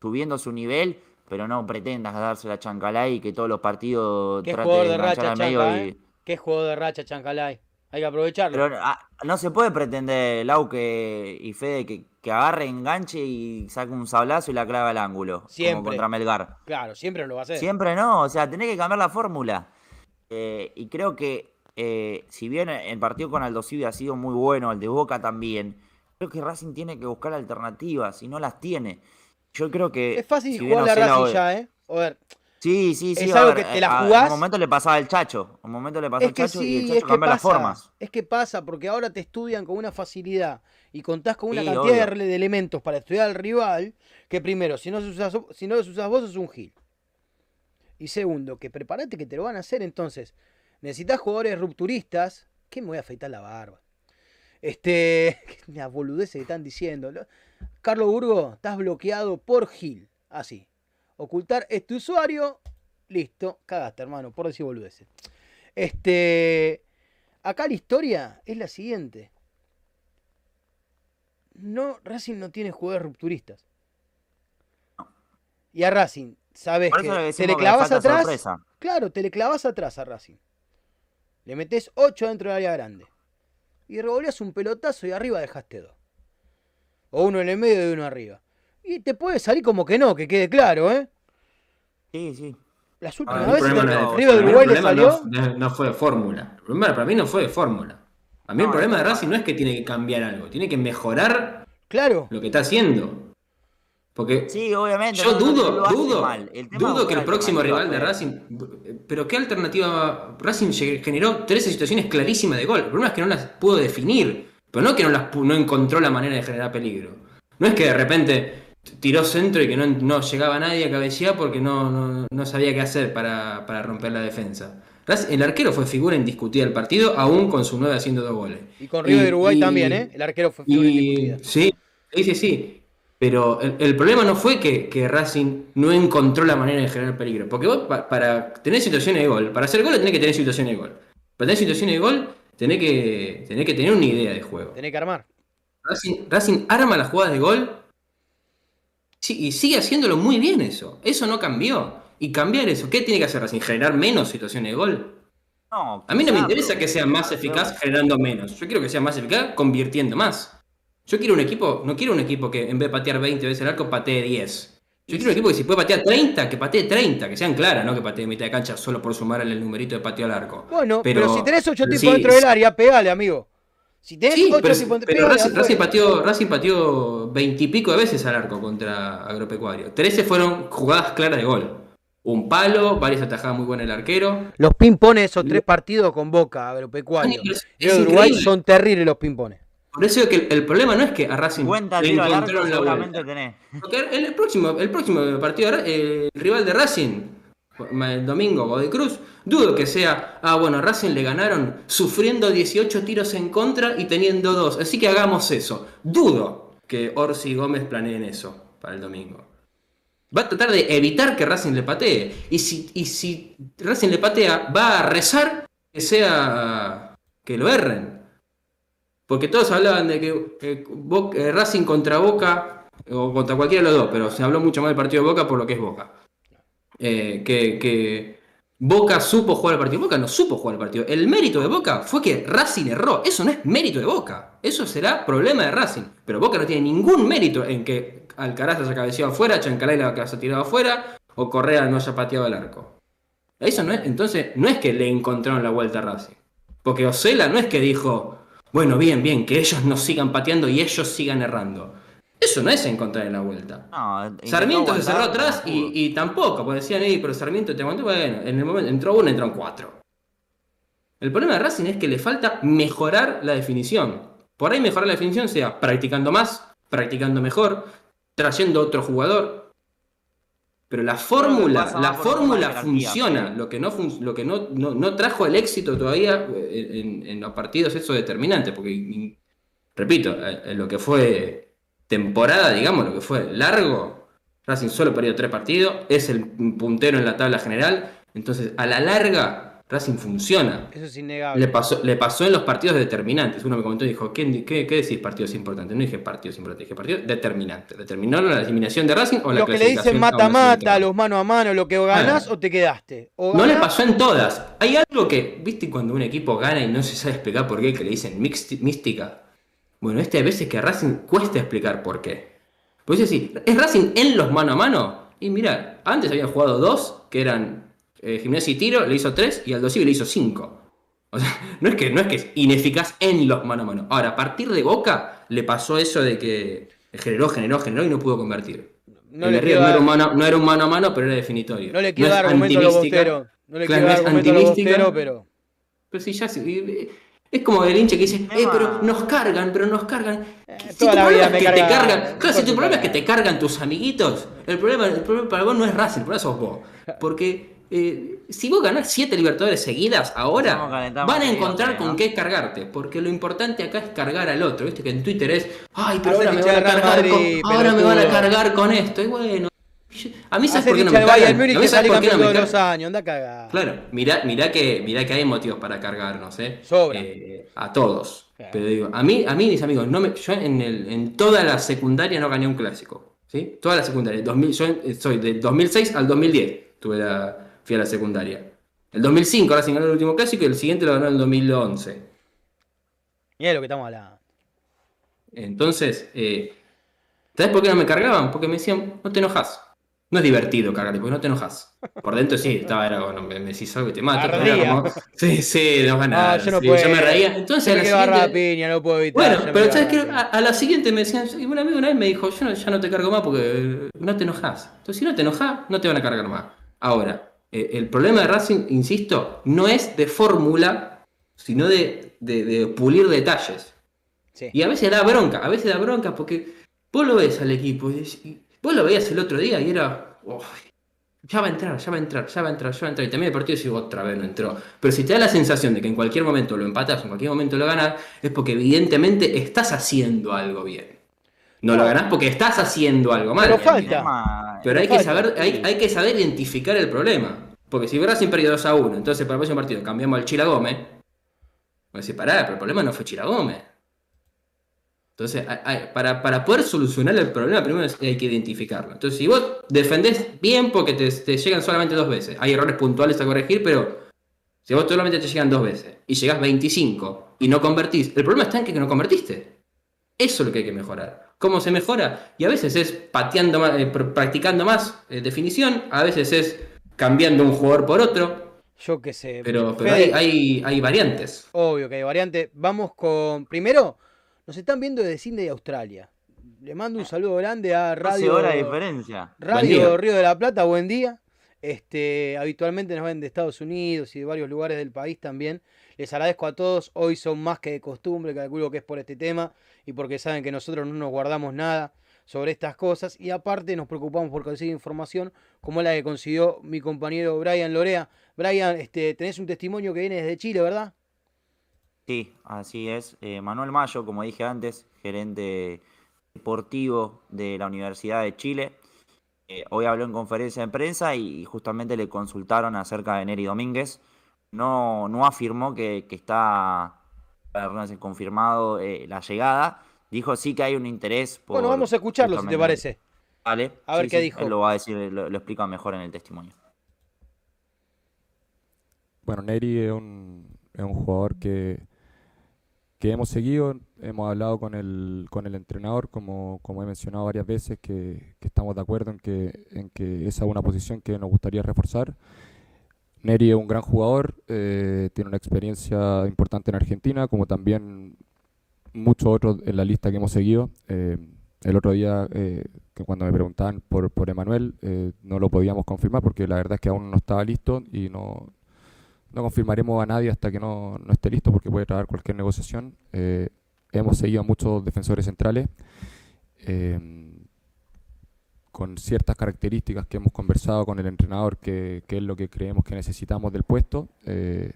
subiendo su nivel, pero no pretendas darse la chancalay y que todos los partidos Qué trate jugador de de racha, al medio Chanca, y- ¿eh? Qué jugador de racha, Chancalay. Hay que aprovecharlo. Pero ah, no se puede pretender, Lau que, y Fede, que, que agarre, enganche y saque un sablazo y la clava al ángulo. Siempre. Como contra Melgar. Claro, siempre lo va a hacer. Siempre no, o sea, tenés que cambiar la fórmula. Eh, y creo que, eh, si bien el partido con Aldo Civi ha sido muy bueno, el de Boca también, creo que Racing tiene que buscar alternativas y no las tiene. Yo creo que. Es fácil si jugar la Racing hoy- ya, ¿eh? A ver, Sí, sí, sí. Es algo ver, que te la a- jugás. En un momento le pasaba el Chacho. En un momento le pasó que Chacho y el sí, Chacho es que cambia las pasa. formas. Es que pasa, porque ahora te estudian con una facilidad y contás con una Sí, cantidad de, obvio. de elementos para estudiar al rival, que primero, si no, los usás, si no los usás vos, sos un gil. Y segundo, que preparate que te lo van a hacer, entonces, necesitas jugadores rupturistas, que me voy a afeitar la barba. Este, una boludez que están diciendo. Lo- Carlos Burgo, estás bloqueado por Gil. Así. Ocultar este usuario. Listo. Cagaste, hermano, por decir boludeces. Este. Acá la historia es la siguiente. No, Racing no tiene jugadores rupturistas. Y a Racing, sabes que le te le clavas atrás. sorpresa. Claro, te le clavas atrás a Racing. Le metes 8 dentro del área grande. Y revolvías un pelotazo y arriba dejaste dos. O uno en el medio y uno arriba. Y te puede salir como que no, que quede claro, ¿eh? Sí, sí. Las últimas el veces no River de Uruguay el le problema salió. no, no fue de fórmula. El problema para mí no fue de fórmula. A mí el problema de Racing no es que tiene que cambiar algo, tiene que mejorar Claro. lo que está haciendo. Porque Sí, obviamente. yo dudo, dudo, mal. El tema es dudo que el próximo rival de Racing. Pero ¿qué alternativa? Racing generó 13 situaciones clarísimas de gol. El problema es que no las pudo definir. Pero no que no las no encontró la manera de generar peligro. No es que de repente tiró centro y que no, no llegaba nadie a cabecear porque no, no, no sabía qué hacer para, para romper la defensa. El arquero fue figura indiscutida del partido, aún con su 9 haciendo dos goles. Y con River de Uruguay y- también, ¿eh? El arquero fue figura y, indiscutida. sí, sí, sí, sí. Pero el, el problema no fue que, que Racing no encontró la manera de generar peligro. Porque vos, pa- para tener situaciones de gol, para hacer gol tenés que tener situaciones de gol. Para tener situaciones de gol, tenés que, tenés que tener una idea de juego. Tenés que armar. Racing, Racing arma las jugadas de gol sí, y sigue haciéndolo muy bien eso. Eso no cambió. Y cambiar eso, ¿qué tiene que hacer Racing? ¿Generar menos situaciones de gol? No, A mí no me interesa que sea más eficaz generando menos. Yo quiero que sea más eficaz convirtiendo más. Yo quiero un equipo, no quiero un equipo que en vez de patear 20 veces el arco, patee 10. Yo quiero un equipo que si puede patear 30, que patee 30, que sean claras, no que patee mitad de cancha solo por sumarle el numerito de pateo al arco. Bueno, pero, Pero- si tenés 8 pero tipos sí, dentro del área, pegale, amigo. Si tenés Sí, 8 pero, tipos pero pegale, Racing, pateó, Racing pateó 20 y pico de veces al arco contra Agropecuario. 13 fueron jugadas claras de gol. Un palo, varias atajadas muy buenas el arquero. Los ping-pones esos tres partidos con Boca, Agropecuario. Es- Uruguay son terribles los ping-pones. Por eso que el, el problema no es que a Racing 50 le encontraron la vuelta. tenés. Porque el, próximo, el próximo partido, el rival de Racing, el domingo, Godoy Cruz, dudo que sea, ah, bueno, a Racing le ganaron sufriendo 18 tiros en contra y teniendo dos, así que hagamos eso. Dudo que Orsi y Gómez planeen eso para el domingo. Va a tratar de evitar que Racing le patee. Y si, y si Racing le patea, va a rezar que sea que lo erren. Porque todos hablaban de que eh, Racing contra Boca, o contra cualquiera de los dos, pero se habló mucho más del partido de Boca por lo que es Boca. Eh, que, que Boca supo jugar el partido. Boca no supo jugar el partido. El mérito de Boca fue que Racing erró. Eso no es mérito de Boca. Eso será problema de Racing. Pero Boca no tiene ningún mérito en que Alcaraz haya cabeceado afuera, Chancalay la haya tirado afuera, o Correa no haya pateado el arco. Eso no es, entonces, no es que le encontraron la vuelta a Racing. Porque Osela no es que dijo, bueno, bien, bien, que ellos no sigan pateando y ellos sigan errando. Eso no es encontrar la vuelta. No, Sarmiento se cerró atrás y tampoco, porque decían, "Ey, pero Sarmiento te aguantó. Bueno, en el momento entró uno, entró cuatro. El problema de Racing es que le falta mejorar la definición. Por ahí mejorar la definición sea practicando más, practicando mejor, trayendo otro jugador. Pero la fórmula, la fórmula funciona. Lo que, no, fun- lo que no, no- no trajo el éxito todavía eh, en, en los partidos, eso es determinante. Porque, y- repito, eh, en lo que fue temporada, digamos, lo que fue largo, Racing solo perdió tres partidos, es el puntero en la tabla general. Entonces, a la larga, Racing funciona. Eso es innegable. Le pasó, le pasó en los partidos determinantes. Uno me comentó y dijo, ¿qué, qué, qué decís partidos importantes? No dije partidos importantes, dije partidos determinantes. ¿Determinaron la eliminación de Racing o la lo que le dicen a mata-mata, los mano a mano, lo que o ganás o te quedaste. O No le pasó en todas. Hay algo que, ¿viste cuando un equipo gana y no se sabe explicar por qué? Que le dicen mística. Bueno, este hay veces que a Racing cuesta explicar por qué. Pues es decir, ¿es Racing en los mano a mano? Y mira, antes habían jugado dos, que eran eh, Gimnasia y Tiro, le hizo tres, y Aldo Civi le hizo cinco. O sea, no es, que, no es que es ineficaz en los mano a mano. Ahora, a partir de Boca, le pasó eso de que generó, generó, generó y no pudo convertir. No El le no, era un dar- mano, no era un mano a mano, pero era definitorio. No le quiero es dar argumento a los bosteros. No le Claro, quiero dar no es argumento a los antimística. bosteros, pero. Pero si ya se- eh, es como el hincha que dice, eh, pero nos cargan, pero nos cargan. Si tu la problema vida es me que te carga- cargan, claro, si tu problema es que te cargan tus amiguitos, el problema, el problema para vos no es Racing, el problema sos vos. Porque eh, si vos ganás siete Libertadores seguidas ahora, a van a encontrar con ¿no? qué cargarte. Porque lo importante acá es cargar al otro. Viste que en Twitter es, ay, pero ahora me van a del cargar Madrid, con, ahora me van a pelotudo. cargar con esto. Y bueno, a mí sabes Hace por qué no me del cargan. Múnich A mí que sabes sale por qué no campeón me los años, anda cagada. Claro, mirá, mirá, que, mirá que hay motivos para cargarnos, ¿eh? Sobra. Eh, a todos. Claro. Pero digo, a mí, a mí mis amigos, no me, yo en, el, en toda la secundaria no gané un clásico. ¿sí? Toda la secundaria. 2000, yo soy de 2006 al 2010. Tuve la, fui a la secundaria. El 2005 Racing ganó el último clásico y el siguiente lo ganó en el 2011. Y es lo que estamos hablando. Entonces, eh, ¿sabes por qué no me cargaban? Porque me decían, no te enojas. No es divertido cargarte, porque no te enojas. Por dentro sí, estaba, era bueno, me, me decís algo y te mato. como, sí, sí, no No, ganar. yo no sí, puedo. yo me reía. Entonces, Yo a la siguiente- la piña, no puedo evitar. bueno, pero ¿sabes qué? A, la piña. a la siguiente me decían, y un amigo una vez me dijo, yo no- ya no te cargo más porque eh, no te enojas. Entonces, si no te enojas, no te van a cargar más. Ahora, eh, el problema de Racing, insisto, no es de fórmula, sino de, de- de pulir detalles. Sí. Y a veces da bronca, a veces da bronca porque vos lo ves al equipo y, vos lo veías el otro día y era, "Uf, ya va a entrar, ya va a entrar, ya va a entrar, ya va a entrar. Y también el partido digo, otra vez no entró. Pero si te da la sensación de que en cualquier momento lo empatas, en cualquier momento lo ganas, es porque evidentemente estás haciendo algo bien. No lo ganás porque estás haciendo algo mal. Pero falta. Pero hay que saber, hay, hay que saber identificar el problema. Porque si Racing perdió 2 a 1, entonces para el próximo partido cambiamos al Chila Gómez, voy a decir, pará, pero el problema no fue Chila Gómez. Entonces, hay- hay- para, para poder solucionar el problema, primero hay que identificarlo. Entonces, si vos defendés bien porque te, te llegan solamente dos veces, hay errores puntuales a corregir, pero si vos solamente te llegan dos veces y llegás 25 y no convertís, el problema está en que no convertiste. Eso es lo que hay que mejorar. ¿Cómo se mejora? Y a veces es pateando más, eh, pr- practicando más eh, definición, a veces es cambiando un jugador por otro, Yo qué sé. pero, pero Fede, hay, hay, hay variantes. Obvio que hay variante. Vamos con. Primero, nos están viendo desde Sydney, Australia. Le mando un saludo grande a 12 Radio, horas de diferencia. Radio. Río de la Plata. Buen día. Este, habitualmente nos ven de Estados Unidos y de varios lugares del país también. Les agradezco a todos. Hoy son más que de costumbre, calculo que es por este tema y porque saben que nosotros no nos guardamos nada sobre estas cosas y aparte nos preocupamos por conseguir información como la que consiguió mi compañero Brian Lorea. Brian, este, tenés un testimonio que viene desde Chile, ¿verdad? Sí, así es. Eh, Manuel Mayo, como dije antes, gerente deportivo de la Universidad de Chile. Eh, hoy habló en conferencia de prensa y justamente le consultaron acerca de Neri Domínguez. No, no afirmó que, que está perdón, confirmado eh, la llegada. Dijo sí que hay un interés por. Bueno, vamos a escucharlo si te parece. Vale. A ver sí, qué sí, dijo. Él lo va a decir, lo, lo explica mejor en el testimonio. Bueno, Neri es un, es un jugador que, que hemos seguido, hemos hablado con el, con el entrenador, como, como he mencionado varias veces, que, que estamos de acuerdo en que, en que esa es una posición que nos gustaría reforzar. Neri es un gran jugador, eh, tiene una experiencia importante en Argentina, como también muchos otros en la lista que hemos seguido. Eh, el otro día, eh, cuando me preguntaban por, por Emanuel, no lo podíamos confirmar porque la verdad es que aún no estaba listo y no, no confirmaremos a nadie hasta que no, no esté listo porque puede traer cualquier negociación. Hemos seguido a muchos defensores centrales con ciertas características que hemos conversado con el entrenador, que, que es lo que creemos que necesitamos del puesto. Eh,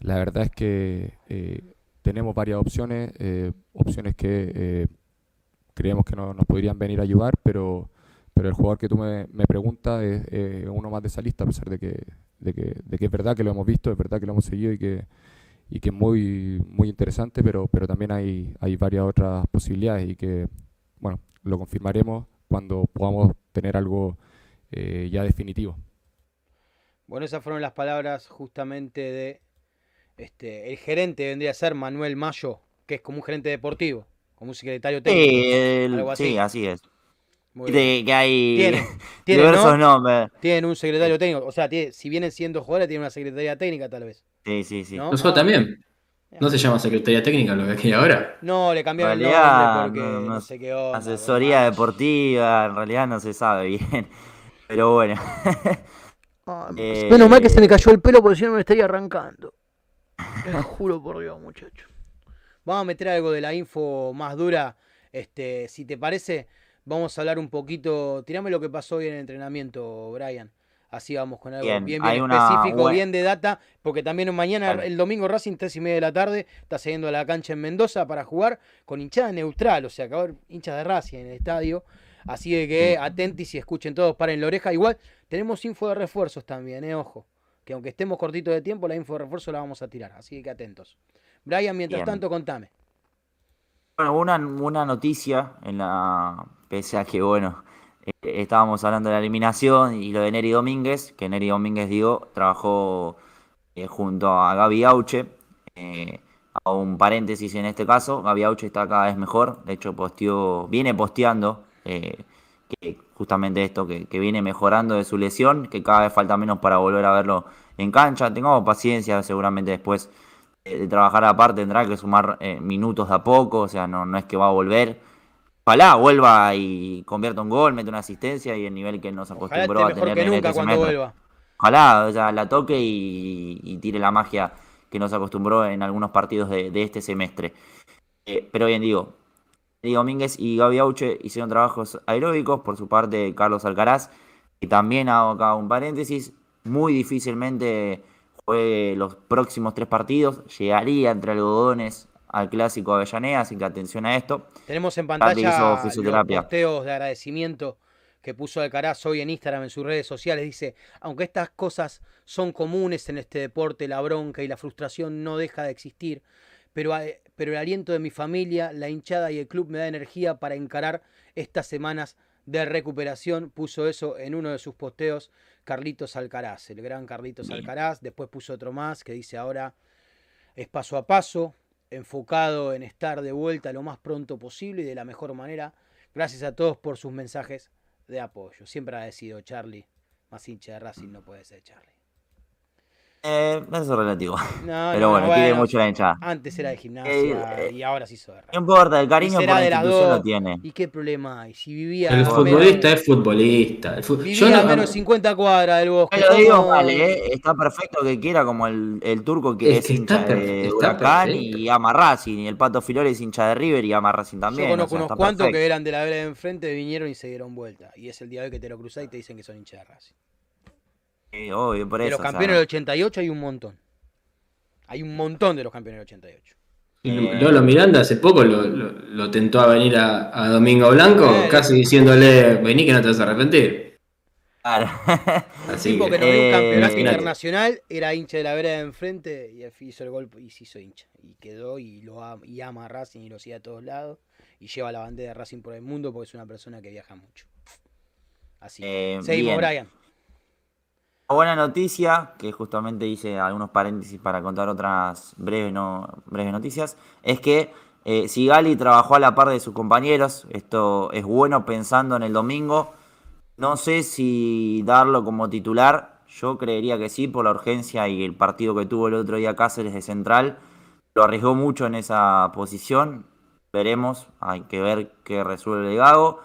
la verdad es que eh, tenemos varias opciones, eh, opciones que eh, creemos que no- nos podrían venir a ayudar, pero, pero el jugador que tú me, me preguntas es eh, uno más de esa lista, a pesar de que de que, de que es verdad que lo hemos visto, es verdad que lo hemos seguido y que, y que es muy, muy interesante, pero, pero también hay, hay varias otras posibilidades y que, bueno, lo confirmaremos cuando podamos tener algo eh, ya definitivo. Bueno, esas fueron las palabras justamente de este, el gerente vendría a ser Manuel Mayo, que es como un gerente deportivo, como un secretario técnico. Sí, el- algo así. sí, así es. Bien. que hay Tienen, tienen, diversos ¿no? nombres. Tienen un secretario técnico, o sea, tiene- si vienen siendo jugadores, tienen una secretaría técnica tal vez. Sí, sí, sí. ¿no? Nosotros también. No se llama Secretaría Técnica lo que hay ahora. No, le cambiaron el nombre porque no- no, no sé qué onda. Asesoría deportiva, en realidad no se sabe bien. Pero bueno. Eh, Menos mal que se me cayó el pelo porque si no me estaría arrancando. Te juro por Dios, muchacho. Vamos a meter algo de la info más dura. Este, si te parece, vamos a hablar un poquito. Tirame lo que pasó hoy en el entrenamiento, Brian. Así vamos con algo bien, específico, bien de data, porque también mañana, el domingo Racing, tres y media de la tarde, está saliendo a la cancha en Mendoza para jugar con hinchada neutral, o sea, que va a haber hinchas de Racing en el estadio. Así de que atentis y escuchen todos, paren la oreja. Igual tenemos info de refuerzos también, eh, ojo. Que aunque estemos cortitos de tiempo, la info de refuerzo la vamos a tirar. Así que atentos. Brian, mientras Bien. tanto, contame. Bueno, una, una noticia en la. Pese a que, bueno, estábamos hablando de la eliminación y lo de Neri Domínguez, que Neri Domínguez, digo, trabajó eh, junto a Gaby Auche. eh, a un paréntesis en este caso, Gaby Auche está cada vez mejor. De hecho, posteó, viene posteando eh, que justamente esto, que, viene mejorando de su lesión, que cada vez falta menos para volver a verlo en cancha. Tengamos paciencia, seguramente después eh, de trabajar aparte tendrá que sumar eh, minutos de a poco, o sea, no, no es que va a volver. Ojalá vuelva y convierta un gol, mete una asistencia y el nivel que nos acostumbró a tener que en nunca este cuando semestre. vuelva. Ojalá, o sea, la toque y, y tire la magia que nos acostumbró en algunos partidos de, de este semestre. Eh, pero bien, digo, Eddie Domínguez y Gaby Auche hicieron trabajos aeróbicos, por su parte Carlos Alcaraz, y también hago acá un paréntesis, muy difícilmente juegue los próximos tres partidos, llegaría entre algodones al clásico Avellaneda, así que atención a esto. Tenemos en hizo pantalla los posteos de agradecimiento que puso Alcaraz hoy en Instagram en sus redes sociales. Dice, aunque estas cosas son comunes en este deporte, la bronca y la frustración no deja de existir, pero, a- pero el aliento de mi familia, la hinchada y el club me da energía para encarar estas semanas de recuperación. Puso eso en uno de sus posteos Carlitos Alcaraz, el gran Carlitos Bien. Alcaraz. Después puso otro más que dice ahora es paso a paso, enfocado en estar de vuelta lo más pronto posible y de la mejor manera. Gracias a todos por sus mensajes de apoyo. Siempre agradecido, Charlie. Más hincha de Racing no puede ser, Charlie. Eh, eso es relativo. No, Pero no, bueno, quiere mucho la hinchada. Antes era de gimnasia Eh, y ahora sí de No importa, el cariño por la de las institución dos. lo tiene. ¿Y qué problema hay? Si vivía El futbolista menos, es futbolista. El fu- vivía Yo no- a menos 50 cuadras del bosque. No lo digo ¿cómo- mal, ¿eh? Está perfecto que quiera como el, el turco que Es es, que hincha está de está Huracán perfecto. y ama Racing. Y el Pato Filori es hincha de River y ama Racing también. Yo o conozco sea, unos cuantos perfecto. que eran de la vera de enfrente, vinieron y se dieron vuelta. Y es el día de hoy que te lo cruzás y te dicen que son hinchas de Racing. Sí, obvio, por De eso. los o sea, campeones del 88 hay un montón. Hay un montón de los campeones del 88. Y Eh. Lolo Miranda hace poco lo, lo- lo tentó a venir a, a Domingo Blanco, Eh. casi diciéndole, vení que no te vas a arrepentir. claro. Así tipo que que, no dio un eh, campeonato imagínate. internacional, era hincha de la vera de enfrente y hizo el gol y se hizo hincha. Y quedó y lo ama, y ama a Racing y lo sigue a todos lados. Y lleva la bandera de Racing por el mundo porque es una persona que viaja mucho. Así. Eh, Seguimos, bien. Brian. Buena noticia, que justamente hice algunos paréntesis para contar otras breves, no, breves noticias, es que eh, Sigali trabajó a la par de sus compañeros. Esto es bueno pensando en el domingo. No sé si darlo como titular. Yo creería que sí, por la urgencia y el partido que tuvo el otro día Cáceres de central. Lo arriesgó mucho en esa posición. Veremos, hay que ver qué resuelve el Gago.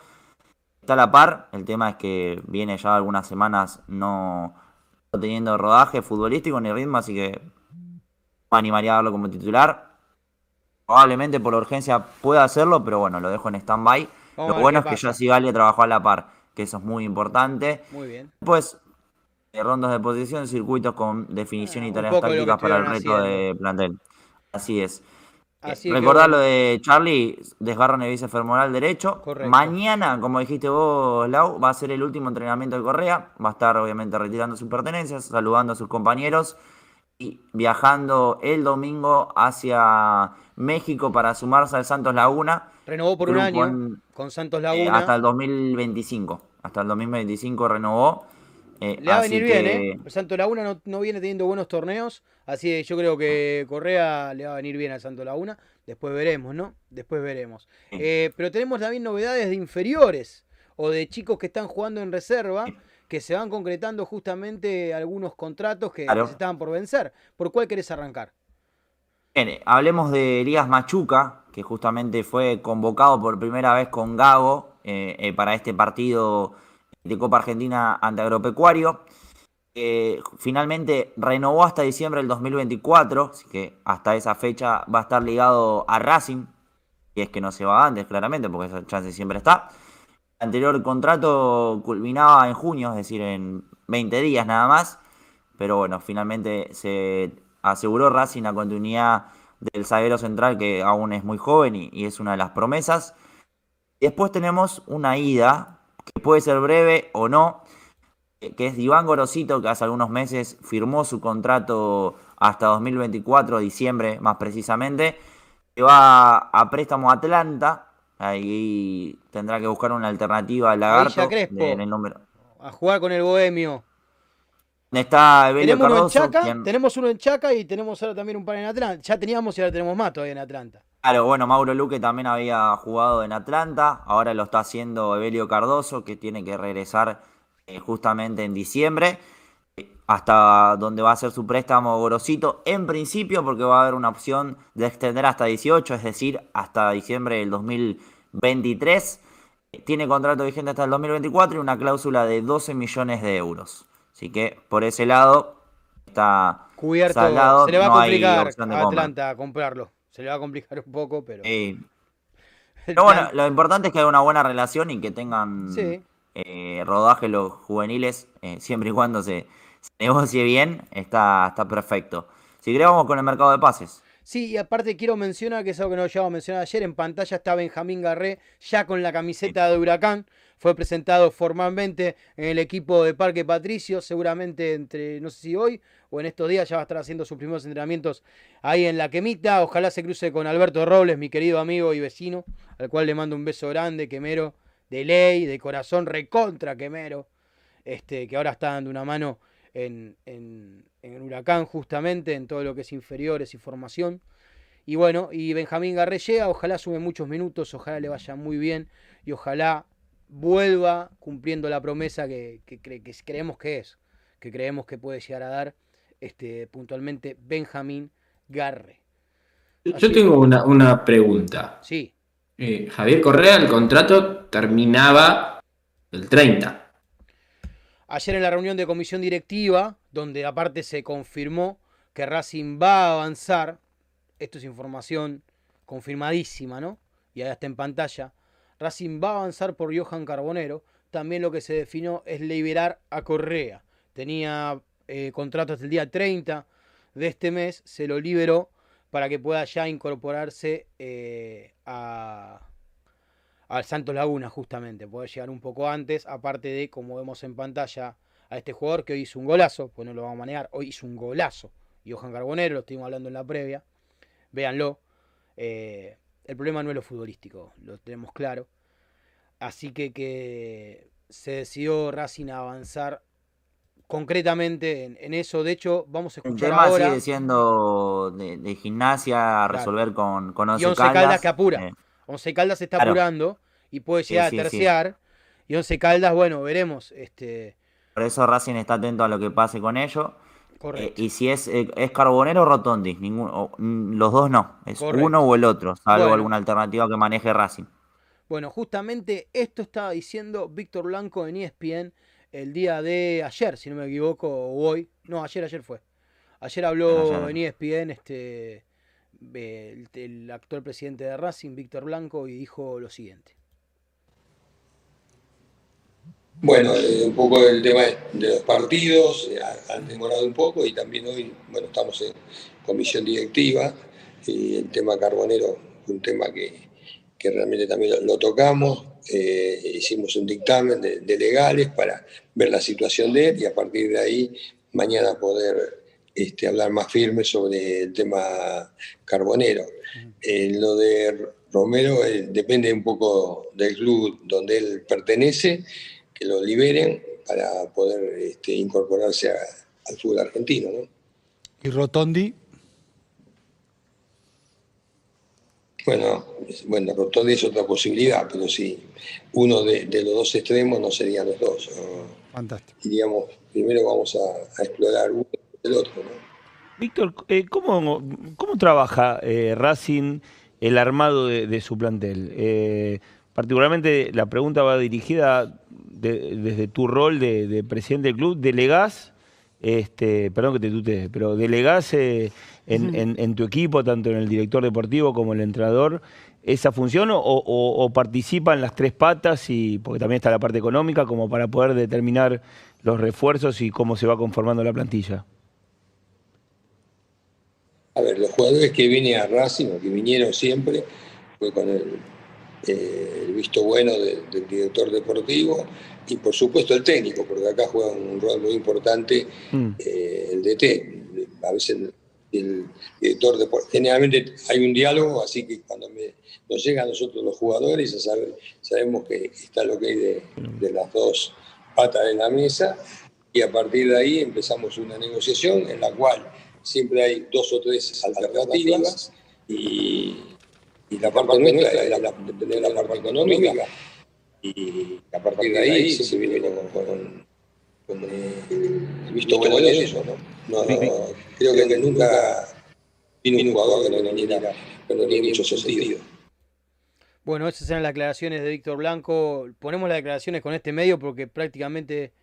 Está a la par, el tema es que viene ya algunas semanas no teniendo rodaje futbolístico ni ritmo, así que me animaría a darlo como titular. Probablemente por la urgencia pueda hacerlo, pero bueno, lo dejo en stand-by. Lo bueno es que ya Sigali trabajó a la par, que eso es muy importante. Muy bien. Después, eh, rondas de posición, circuitos con definición Ah, y un tareas de tácticas para el reto de haciendo. plantel. Así es. Así que, bueno, lo de Charlie, el bíceps femoral derecho. Correcto. Mañana, como dijiste vos, Lau, va a ser el último entrenamiento de Correa. Va a estar obviamente retirando sus pertenencias, saludando a sus compañeros y viajando el domingo hacia México para sumarse al Santos Laguna. renovó por un año en- con Santos eh, Laguna. hasta el 2025. Hasta el 2025 renovó. Eh, Le va a venir bien, que- ¿eh? El Santos Laguna no, no viene teniendo buenos torneos, así que yo creo que Correa le va a venir bien al Santos Laguna. Después veremos, ¿no? Después veremos. Sí. Eh, pero tenemos también novedades de inferiores o de chicos que están jugando en reserva, que se van concretando justamente algunos contratos que, Claro. estaban por vencer. ¿Por cuál querés arrancar? Bien, eh, hablemos de Elías Machuca, que justamente fue convocado por primera vez con Gago eh, eh, para este partido de Copa Argentina ante Agropecuario. Eh, finalmente renovó hasta diciembre del 2024, así que hasta esa fecha va a estar ligado a Racing, y es que no se va antes, claramente, porque esa chance siempre está. El anterior contrato culminaba en junio, es decir, en 20 días nada más. Pero bueno, finalmente se aseguró Racing la continuidad del zaguero central, que aún es muy joven y, y es una de las promesas. Después tenemos una ida, que puede ser breve o no, que es Iván Gorosito, que hace algunos meses firmó su contrato hasta 2024, diciembre más precisamente, que va a préstamo a Atlanta. Ahí tendrá que buscar una alternativa al Lagarto Crespo. en el número. A jugar con el Bohemio. Está Evelio Tenemos uno en Cardoso, Chaca, quien- tenemos uno en Chaca y tenemos ahora también un par en Atlanta. Ya teníamos y ahora tenemos más todavía en Atlanta. Claro, bueno, Mauro Luque también había jugado en Atlanta, ahora lo está haciendo Evelio Cardoso, que tiene que regresar eh, justamente en diciembre, eh, hasta donde va a ser su préstamo Gorosito, en principio porque va a haber una opción de extender hasta 18, es decir, hasta diciembre del 2023. Eh, Tiene contrato vigente hasta el 2024 y una cláusula de 12 millones de euros. Así que por ese lado está Cubierto. saldado, se le va no a hay complicar a. Atlanta comprarlo. Se le va a complicar un poco, pero. Eh, Pero bueno, lo importante es que haya una buena relación y que tengan Sí. Eh, rodaje los juveniles, eh, siempre y cuando se, se negocie bien, está, está perfecto. Si querés, vamos con el mercado de pases. Sí, y aparte quiero mencionar, que es algo que no llegamos a mencionar ayer, en pantalla está Benjamín Garré ya con la camiseta de Huracán. Fue presentado formalmente en el equipo de Parque Patricio, seguramente entre, no sé si hoy o en estos días ya va a estar haciendo sus primeros entrenamientos ahí en la quemita. Ojalá se cruce con Alberto Robles, mi querido amigo y vecino, al cual le mando un beso grande, quemero, de ley, de corazón, recontra quemero, este, que ahora está dando una mano en, en, en Huracán justamente, en todo lo que es inferiores y formación. Y bueno, y Benjamín Garré llega, ojalá sume muchos minutos, ojalá le vaya muy bien y ojalá vuelva cumpliendo la promesa que, que, cre- que creemos que es, que creemos que puede llegar a dar este, puntualmente Benjamín Garre. Yo tengo una, una pregunta. Sí, Eh, Javier Correa, el contrato terminaba el 30. ayer en la reunión de comisión directiva, donde aparte se confirmó que Racing va a avanzar, esto es información confirmadísima, ¿no? Y ahí está en pantalla, Racing va a avanzar por Johan Carbonero, también lo que se definió es liberar a Correa. Tenía eh, contrato hasta el día 30 de este mes, se lo liberó para que pueda ya incorporarse eh, a, al Santos Laguna, justamente. Poder llegar un poco antes, aparte de, como vemos en pantalla, a este jugador que hoy hizo un golazo, pues no lo vamos a manejar, hoy hizo un golazo. Johan Carbonero, lo estuvimos hablando en la previa. Véanlo. Eh, el problema no es lo futbolístico, lo tenemos claro. Así que, que se decidió Racing a avanzar concretamente en, en eso. De hecho, vamos a El escuchar tema ahora. sigue siendo de, de gimnasia a resolver con, con Once Y Once Caldas. Caldas que apura. Eh, Once Caldas se está Claro. apurando y puede llegar sí, a sí. terciar. Y Once Caldas, bueno, veremos. Este, por eso Racing está atento a lo que pase con ellos. Eh, correcto. y si es, eh, es Carbonero o Rotondi, ninguno, mm, los dos no, es Correcto. uno o el otro, salvo Bueno. alguna alternativa que maneje Racing. Bueno, justamente esto estaba diciendo Víctor Blanco en ESPN el día de ayer, si no me equivoco, o hoy. No, ayer, ayer fue. Ayer habló Ayer. en ESPN este, el, el actual presidente de Racing, Víctor Blanco, y dijo lo siguiente. Bueno, eh, un poco el tema de los partidos, eh, ha- han demorado un poco y también hoy, bueno, estamos en comisión directiva y el tema carbonero un tema que, que realmente también lo, lo tocamos. Eh, hicimos un dictamen de, de legales para ver la situación de él y a partir de ahí mañana poder este, hablar más firme sobre el tema carbonero. Eh, lo de Romero eh, depende un poco del club donde él pertenece, que lo liberen para poder este, incorporarse a- al fútbol argentino. ¿no? ¿Y Rotondi? Bueno, bueno, Rotondi es otra posibilidad, pero sí, uno de, de los dos extremos no serían los dos. Fantástico. Diríamos, primero vamos a, a explorar uno y el otro. ¿no? Víctor, eh, ¿cómo, cómo trabaja eh, Racing el armado de, de su plantel? Eh, particularmente la pregunta va dirigida de- desde tu rol de, de presidente del club. ¿Delegás, este, perdón que te tutee, pero delegás en, en- en tu equipo, tanto en el director deportivo como el entrenador, esa función o, o- o participan las tres patas, y porque también está la parte económica, como para poder determinar los refuerzos y cómo se va conformando la plantilla? A ver, los jugadores que vienen a Racing o que vinieron siempre fue con el, eh, el visto bueno de- del director deportivo y por supuesto el técnico, porque acá juega un rol muy importante Mm. eh, el DT. A veces el director deportivo, generalmente hay un diálogo, así que cuando me- nos llega a nosotros los jugadores ya sabe- sabemos que está lo que hay de, de las dos patas de la mesa y a partir de ahí empezamos una negociación en la cual siempre hay dos o tres alternativas y, la parte nuestra es la, de la parte económica. Y a partir de ahí se viene con, con- el visto bueno de eso. ¿no? No, no, creo que, que nunca vino un jugador que no viniera, que no tiene mucho sentido. Bueno, esas eran las declaraciones de Víctor Blanco. Ponemos las declaraciones con este medio porque prácticamente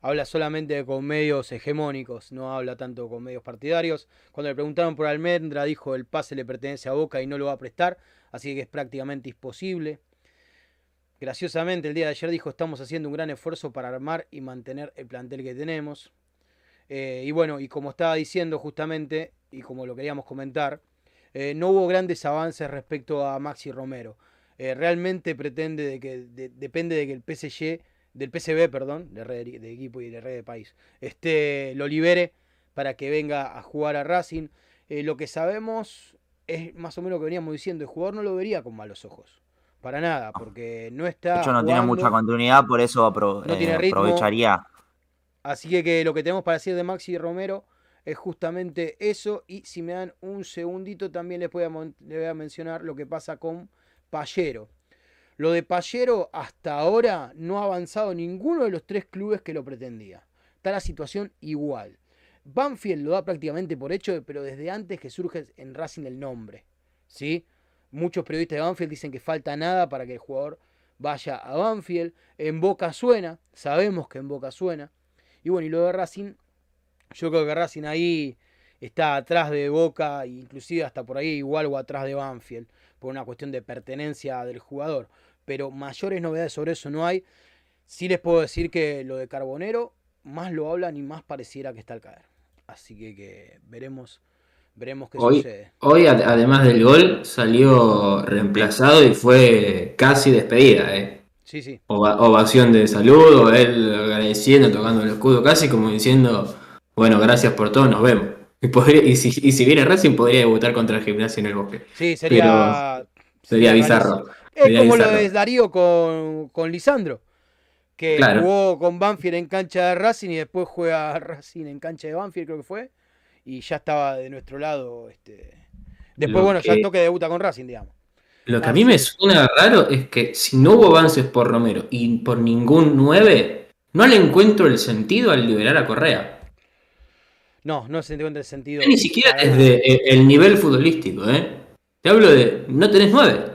habla solamente con medios hegemónicos, no habla tanto con medios partidarios. Cuando le preguntaron por Almendra, dijo el pase le pertenece a Boca y no lo va a prestar, así que es prácticamente imposible. Graciosamente, el día de ayer dijo estamos haciendo un gran esfuerzo para armar y mantener el plantel que tenemos. Eh, y bueno, y como estaba diciendo justamente, y como lo queríamos comentar, eh, no hubo grandes avances respecto a Maxi Romero. Eh, realmente pretende de que de- depende de que el PSG, del PSB, perdón, de, equipo y de red de país, este, lo libere para que venga a jugar a Racing. Lo que sabemos es más o menos lo que veníamos diciendo, el jugador no lo vería con malos ojos. Para nada, porque no está. De hecho, no tiene mucha continuidad, por eso apro- No eh, tiene ritmo. aprovecharía. Así que, que lo que tenemos para decir de Maxi Romero es justamente eso. Y si me dan un segundito, también les voy a, les voy a mencionar lo que pasa con Pallero. Lo de Pallero hasta ahora no ha avanzado ninguno de los tres clubes que lo pretendía. Está la situación igual. Banfield lo da prácticamente por hecho, pero desde antes que surge en Racing el nombre. ¿sí? Muchos periodistas de Banfield dicen que falta nada para que el jugador vaya a Banfield. En Boca suena, sabemos que en Boca suena. Y bueno, y lo de Racing, yo creo que Racing ahí está atrás de Boca, inclusive hasta por ahí igual o atrás de Banfield, por una cuestión de pertenencia del jugador. Pero mayores novedades sobre eso no hay. Sí les puedo decir que lo de Carbonero, más lo hablan y más pareciera que está al caer. Así que, que veremos, veremos qué Hoy, sucede. hoy, ad- además del gol, salió reemplazado y fue casi despedida, ¿eh? Sí, sí. Ova- ovación de saludo, él agradeciendo, tocando el escudo, casi como diciendo, bueno, gracias por todo, nos vemos. Y, podría- y, si, y si viene Racing, podría debutar contra el gimnasio en el bosque. Sí, sería. Sería sería bizarro. Es Sería como bizarro. lo de Darío con, con Lisandro. Que Claro. jugó con Banfield en cancha de Racing y después juega Racing en cancha de Banfield, creo que fue. Y ya estaba de nuestro lado. Este... Después, Lo bueno, ya que- el toque debuta con Racing, digamos. Lo que a mí me suena raro es que si no hubo avances por Romero y por ningún 9, no le encuentro el sentido al liberar a Correa. No, no se encuentra el sentido. Ni siquiera desde eh, el nivel futbolístico, ¿eh? Te hablo de, no tenés 9.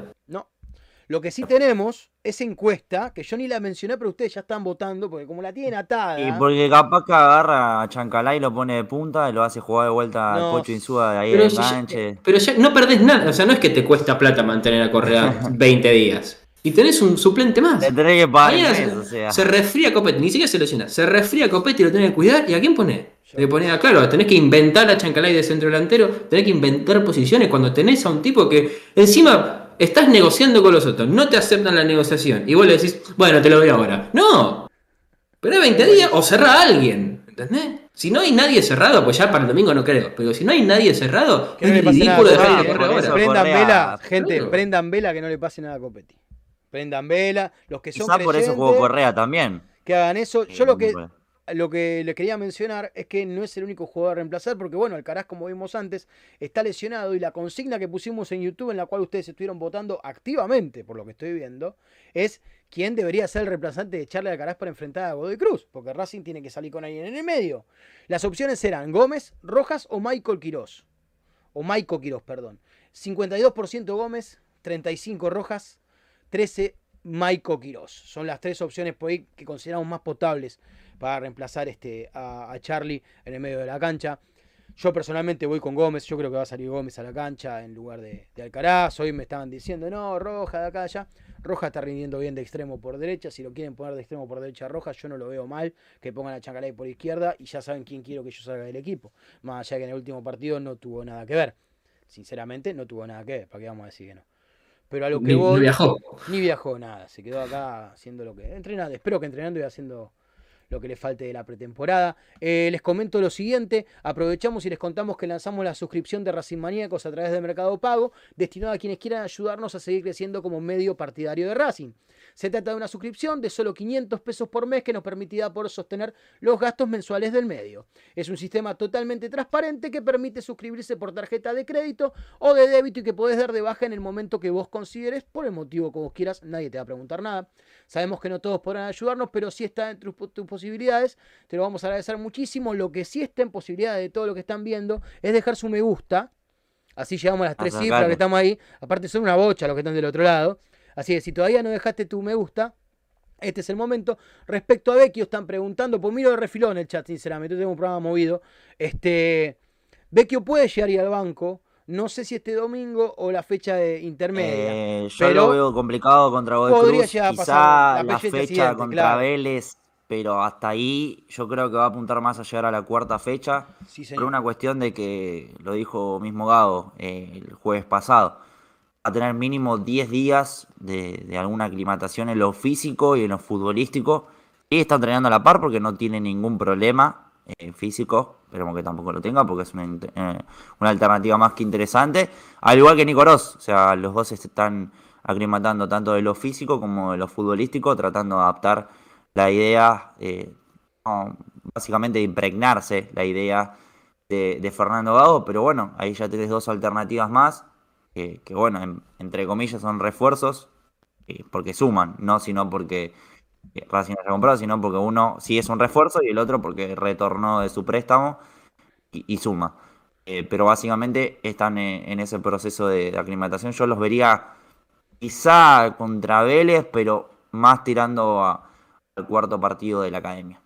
Lo que sí tenemos es encuesta, que yo ni la mencioné, pero ustedes ya están votando, porque como la tienen atada. Y porque capaz que agarra a Chancalay y lo pone de punta y lo hace jugar de vuelta No, al Pocho Insúa de ahí Pero de si ya- enganche. Pero ya no perdés nada, o sea, no es que te cuesta plata mantener a Correa 20 días. Y tenés un suplente más. Le tenés que pagar mes, se, o sea. se resfría Copetti, ni siquiera se lesiona. Se resfría Copetti y lo tenés que cuidar. ¿Y a quién pone? De poner, claro, tenés que inventar a Chancalay de centro delantero, tenés que inventar posiciones cuando tenés a un tipo que encima estás negociando con los otros, no te aceptan la negociación y vos le decís, bueno, te lo doy ahora. No, pero 20 días o cerra a alguien, ¿entendés? Si no hay nadie cerrado, pues ya para el domingo no creo, pero si no hay nadie cerrado, es ridículo dejar de correr ahora. Prendan vela, gente, claro. prendan vela que no le pase nada a Copetti. Prendan vela, los que son Quizá por eso jugó Correa también. que hagan eso. Yo lo que. Lo que le quería mencionar es que no es el único jugador a reemplazar, porque bueno, Alcaraz, como vimos antes, está lesionado y la consigna que pusimos en YouTube, en la cual ustedes estuvieron votando activamente, por lo que estoy viendo, es quién debería ser el reemplazante de Charlie Alcaraz para enfrentar a Godoy Cruz, porque Racing tiene que salir con alguien en el medio. Las opciones eran Gómez, Rojas o Michael Quirós. O Maico Quirós, perdón. 52% Gómez, 35 Rojas, 13 Maico Quirós. Son las tres opciones por ahí que consideramos más potables para reemplazar este, a, a Charlie en el medio de la cancha. Yo personalmente voy con Gómez, yo creo que va a salir Gómez a la cancha en lugar de, de Alcaraz. Hoy me estaban diciendo, no, Roja de acá allá. Roja está rindiendo bien de extremo por derecha. Si lo quieren poner de extremo por derecha a Roja, yo no lo veo mal. Que pongan a Chancalay por izquierda y ya saben quién quiero que yo salga del equipo. Más allá que en el último partido no tuvo nada que ver. Sinceramente, no tuvo nada que ver. ¿Para qué vamos a decir que no? Pero a lo que Ni- ni voy. viajó. Ni viajó nada. Se quedó acá haciendo lo que. Entrenando. Espero que entrenando y haciendo lo que le falte de la pretemporada. Eh, les comento lo siguiente, aprovechamos y les contamos que lanzamos la suscripción de Racing Maníacos a través de Mercado Pago, destinada a quienes quieran ayudarnos a seguir creciendo como medio partidario de Racing. Se trata de una suscripción de solo 500 pesos por mes que nos permitirá poder sostener los gastos mensuales del medio. Es un sistema totalmente transparente que permite suscribirse por tarjeta de crédito o de débito y que podés dar de baja en el momento que vos consideres, por el motivo que vos quieras, nadie te va a preguntar nada. Sabemos que no todos podrán ayudarnos, pero si está dentro de tus posibilidades, te lo vamos a agradecer muchísimo. Lo que sí está en posibilidad de todo lo que están viendo es dejar su me gusta. Así llegamos a las tres cifras que estamos ahí. Aparte son una bocha los que están del otro lado. Así que si todavía no dejaste tu me gusta, este es el momento. Respecto a Vecchio, están preguntando, pues miro de refilón en el chat, sinceramente, tengo un programa movido. Este, Vecchio puede llegar y al banco. No sé si este domingo o la fecha de intermedia. Eh, yo pero lo veo complicado contra Godoy podría Cruz. llegar a Quizá pasar la la fecha fecha siguiente, contra claro. Vélez, pero hasta ahí yo creo que va a apuntar más a llegar a la cuarta fecha. Sí, Por una cuestión de que, lo dijo mismo Gago eh, el jueves pasado, va a tener mínimo 10 días de, de alguna aclimatación en lo físico y en lo futbolístico. Y está entrenando a la par porque no tiene ningún problema eh, físico. Esperemos que tampoco lo tenga porque es una, eh, una alternativa más que interesante. Al igual que Nico Ross, o sea, los dos se están aclimatando tanto de lo físico como de lo futbolístico, tratando de adaptar la idea, eh, no, básicamente de impregnarse la idea de, Fernando Gago, pero bueno, ahí ya tenés dos alternativas más, que, bueno, en- entre comillas son refuerzos, eh, porque suman, no sino porque eh, Racing haya comprado, sino porque uno sí es un refuerzo y el otro porque retornó de su préstamo y, suma. Eh, pero básicamente están en ese proceso de, de aclimatación. Yo los vería quizá contra Vélez, pero más tirando a- al cuarto partido de la academia.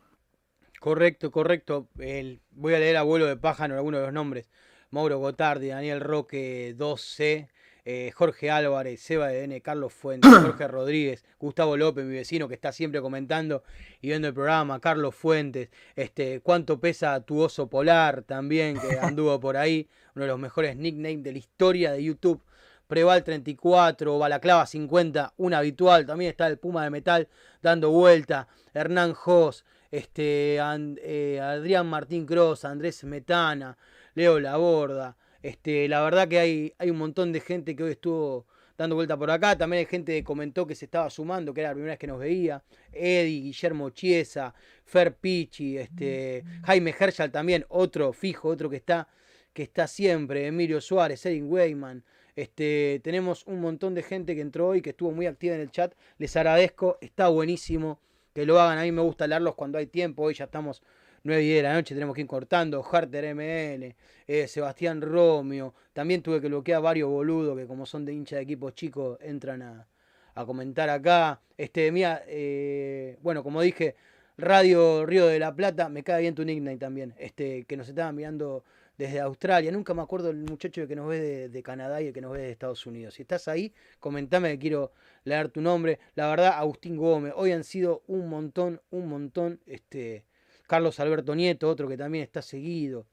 Correcto, correcto. El- voy a leer abuelo de pájaro algunos de los nombres. Mauro Gotardi, Daniel Roque 2C, eh, Jorge Álvarez, Seba de N, Carlos Fuentes, Jorge Rodríguez, Gustavo López, mi vecino que está siempre comentando y viendo el programa, Carlos Fuentes, este, cuánto pesa tu oso polar también, que anduvo por ahí, uno de los mejores nicknames de la historia de YouTube. Preval 34, Balaclava 50, un habitual, también está el Puma de Metal dando vuelta, Hernán Jos, este, eh, Adrián Martín Cross, Andrés Metana, Leo Laborda, este, la verdad que hay, hay un montón de gente que hoy estuvo dando vuelta por acá, también hay gente que comentó que se estaba sumando, que era la primera vez que nos veía, Eddie, Guillermo Chiesa, Fer Pichi, este, Jaime Herschel también, otro fijo, otro que está, que está siempre, Emilio Suárez, Edwin Weyman, este, tenemos un montón de gente que entró hoy, que estuvo muy activa en el chat. Les agradezco, está buenísimo que lo hagan. A mí me gusta leerlos cuando hay tiempo. Hoy ya estamos 9 y 10 de la noche, tenemos que ir cortando. Harter ML, eh, Sebastián Romeo. También tuve que bloquear varios boludos que, como son de hincha de equipos chicos, entran a, a comentar acá. Este, mira, eh, bueno, como dije, Radio Río de la Plata, me cae bien tu nickname también. Este, que nos estaban mirando desde Australia. Nunca me acuerdo el muchacho que nos ve de, de Canadá y el que nos ve de Estados Unidos. Si estás ahí, comentame que quiero leer tu nombre. La verdad, Agustín Gómez. Hoy han sido un montón, un montón, este, Carlos Alberto Nieto, otro que también está seguido.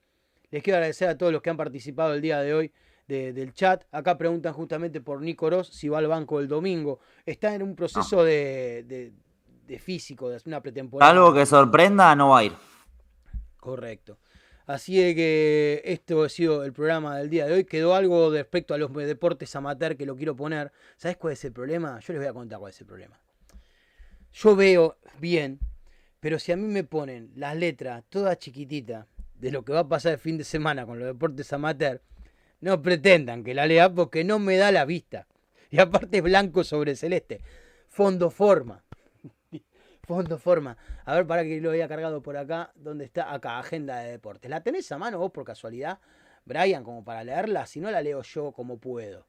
Les quiero agradecer a todos los que han participado el día de hoy del chat. Acá preguntan justamente por Nico Ross si va al banco el domingo. Está en un proceso de, de, físico, de una pretemporada. Algo que sorprenda, no va a ir. Correcto. Así que esto ha sido el programa del día de hoy. Quedó algo respecto a los deportes amateur que lo quiero poner. ¿Sabes cuál es el problema? Yo les voy a contar cuál es el problema. Yo veo bien, pero si a mí me ponen las letras todas chiquititas de lo que va a pasar el fin de semana con los deportes amateur, no pretendan que la lea porque no me da la vista. Y aparte es blanco sobre celeste. Fondo forma. Fondo forma. A ver, para que lo haya cargado por acá. ¿Dónde está? Acá, agenda de deportes. ¿La tenés a mano vos por casualidad, Brian, como para leerla? Si no, la leo yo como puedo.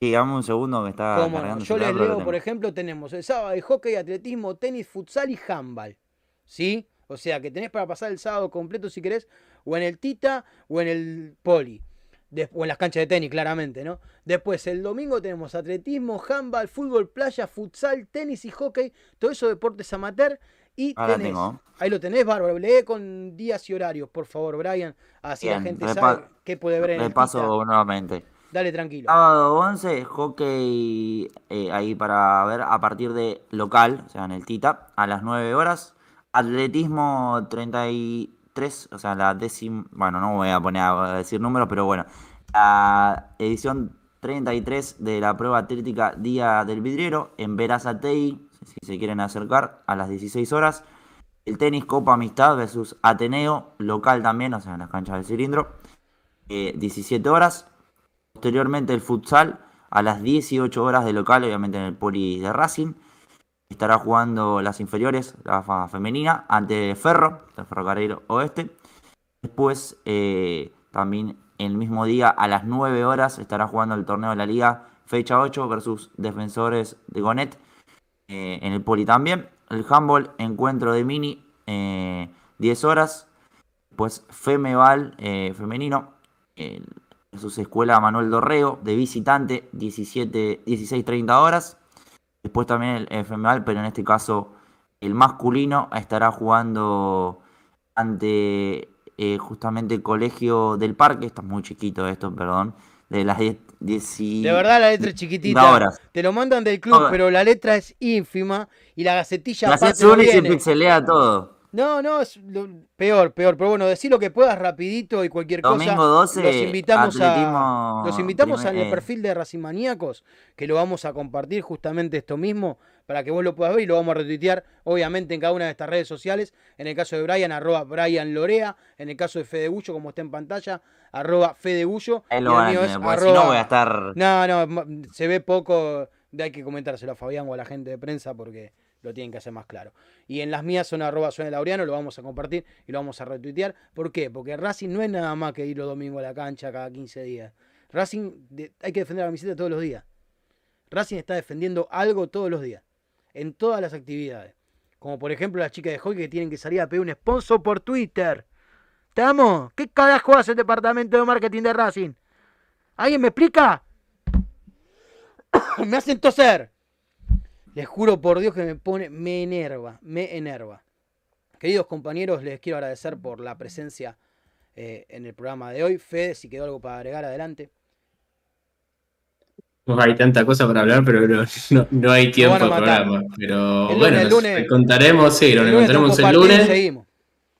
Sí, dame un segundo que está cargando. Yo les leo, por ejemplo, tenemos el sábado de hockey, atletismo, tenis, futsal y handball. ¿Sí? O sea, que tenés para pasar el sábado completo si querés, o en el Tita o en el Poli o en las canchas de tenis, claramente, ¿no? Después, el domingo tenemos atletismo, handball, fútbol, playa, futsal, tenis y hockey, todo eso deportes amateur. Y tenés, ahí lo tenés, bárbaro. Lee con días y horarios, por favor, Brian. Así la gente sabe qué puede ver en el paso nuevamente. Dale, tranquilo. Sábado 11, hockey eh, ahí para ver a partir de local, o sea, en el Tita, a las 9 horas. Atletismo 30 y o sea, la décima, bueno, no voy a poner a decir números, pero bueno, la edición 33 de la prueba atlética Día del Vidriero en Verazatei, si se quieren acercar, a las 16 horas. El tenis Copa Amistad versus Ateneo, local también, o sea, en las canchas del cilindro, 17 eh, horas. Posteriormente el futsal a las 18 horas de local, obviamente en el poli de Racing estará jugando las inferiores, la femenina, ante Ferro, el Ferrocarril Oeste. Después, eh, también el mismo día, a las 9 horas, estará jugando el torneo de la Liga, fecha 8 versus Defensores de Gonet, eh, en el Poli también. El handball, encuentro de mini, 10 eh, horas. Pues Femeval femenino, versus Escuela Manuel Dorreo, de visitante, 17, 16-30 horas. Después también el femenal, pero en este caso el masculino estará jugando ante eh, justamente el Colegio del Parque. Está muy chiquito esto, perdón. De las 10 De verdad la letra es chiquitita. Te lo mandan del club, pero la letra es ínfima y la gacetilla... La y se pixelea todo. No, no, es peor, peor. Pero bueno, decir lo que puedas rapidito y cualquier cosa. 12, los invitamos a los invitamos al perfil de Racimaníacos, que lo vamos a compartir justamente esto mismo, para que vos lo puedas ver y lo vamos a retuitear, obviamente, en cada una de estas redes sociales. En el caso de Brian, arroba Brian Lorea. En el caso de Fede Bullo, como está en pantalla, arroba Fede Bullo. y no voy a estar. No, no, se ve poco. Hay que comentárselo a Fabián o a la gente de prensa porque lo tienen que hacer más claro. Y en las mías son arroba suena Laureano, lo vamos a compartir y lo vamos a retuitear. ¿Por qué? Porque Racing no es nada más que ir los domingos a la cancha cada 15 días. Racing hay que defender la camiseta todos los días. Racing está defendiendo algo todos los días. En todas las actividades. Como por ejemplo las chicas de hockey que tienen que salir a pedir un sponsor por Twitter. ¿Estamos? ¿Qué carajo hace el departamento de marketing de Racing? ¿Alguien me explica? me hacen toser. Les juro por Dios que me pone, me enerva, me enerva. Queridos compañeros, les quiero agradecer por la presencia eh, en el programa de hoy. Fede, si quedó algo para agregar, adelante. No hay tanta cosa para hablar, pero no, hay tiempo para programa. Pero bueno, lunes, contaremos, sí, lo encontraremos el lunes.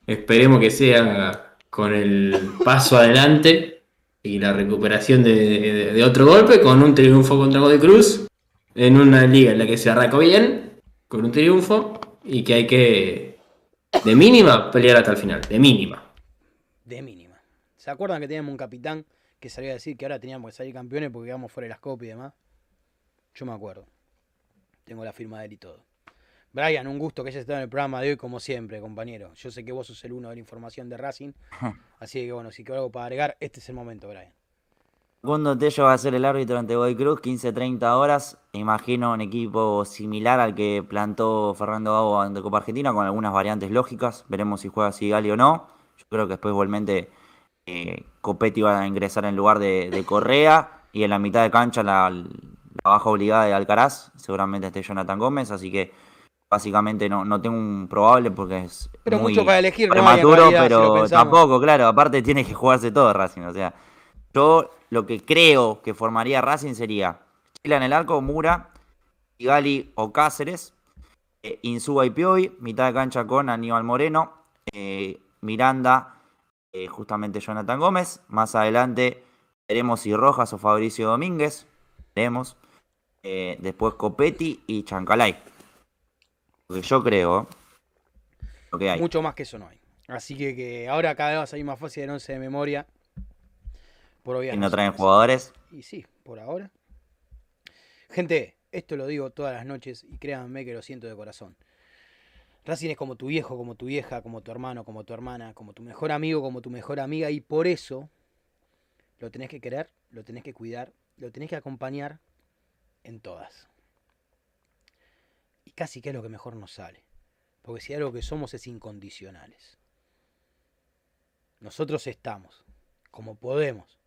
Esperemos que sea con el paso adelante y la recuperación de, de otro golpe con un triunfo contra Godoy Cruz en una liga en la que se arrancó bien, con un triunfo, y que hay que, de mínima, pelear hasta el final, de mínima. De mínima. ¿Se acuerdan que teníamos un capitán que salía a decir que ahora teníamos que salir campeones porque íbamos fuera de las copas y demás? Yo me acuerdo. Tengo la firma de él y todo. Brian, un gusto que hayas estado en el programa de hoy, como siempre, compañero. Yo sé que vos sos el uno de la información de Racing. Así que bueno, si quiero algo para agregar, este es el momento, Brian. Segundo Tello va a ser el árbitro ante Boy Cruz, 15-30 horas. Imagino un equipo similar al que plantó Fernando Gago ante Copa Argentina, con algunas variantes lógicas. Veremos si juega Sigali o no. Yo creo que después igualmente eh, Copetti va a ingresar en lugar de, Correa. Y en la mitad de cancha la, baja obligada de Alcaraz. Seguramente esté Jonathan Gómez. Así que básicamente no, no tengo un probable porque es Pero muy mucho para elegir no prematuro, realidad, si lo pero pensamos. tampoco, claro, aparte tiene que jugarse todo Racing, o sea, yo lo que creo que formaría Racing sería Chila en el arco, Mura, Gali o Cáceres, eh, Insúa y Piovi, mitad de cancha con Aníbal Moreno, eh, Miranda, eh, justamente Jonathan Gómez, más adelante veremos si Rojas o Fabricio Domínguez, veremos, eh, después Copetti y Chancalay. Porque yo creo lo que hay. Mucho más que eso no hay. Así que, que ahora cada vez va a salir más fácil de 11 de memoria. Por obvias Y no traen razones. jugadores. Y sí, por ahora. Gente, esto lo digo todas las noches y créanme que lo siento de corazón. Racing es como tu viejo, como tu vieja, como tu hermano, como tu hermana, como tu mejor amigo, como tu mejor amiga y por eso lo tenés que querer, lo tenés que cuidar, lo tenés que acompañar en todas. Y casi que es lo que mejor nos sale. Porque si algo que somos es incondicionales. Nosotros estamos, como podemos,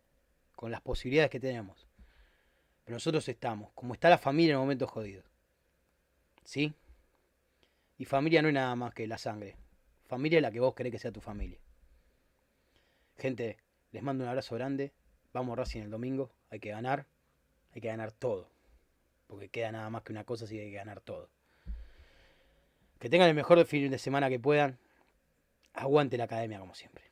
con las posibilidades que tenemos. Pero nosotros estamos, como está la familia en momentos jodidos. ¿Sí? Y familia no es nada más que la sangre. Familia es la que vos querés que sea tu familia. Gente, les mando un abrazo grande. Vamos Racing el domingo. Hay que ganar. Hay que ganar todo. Porque queda nada más que una cosa, así que hay que ganar todo. Que tengan el mejor fin de semana que puedan. Aguante la academia como siempre.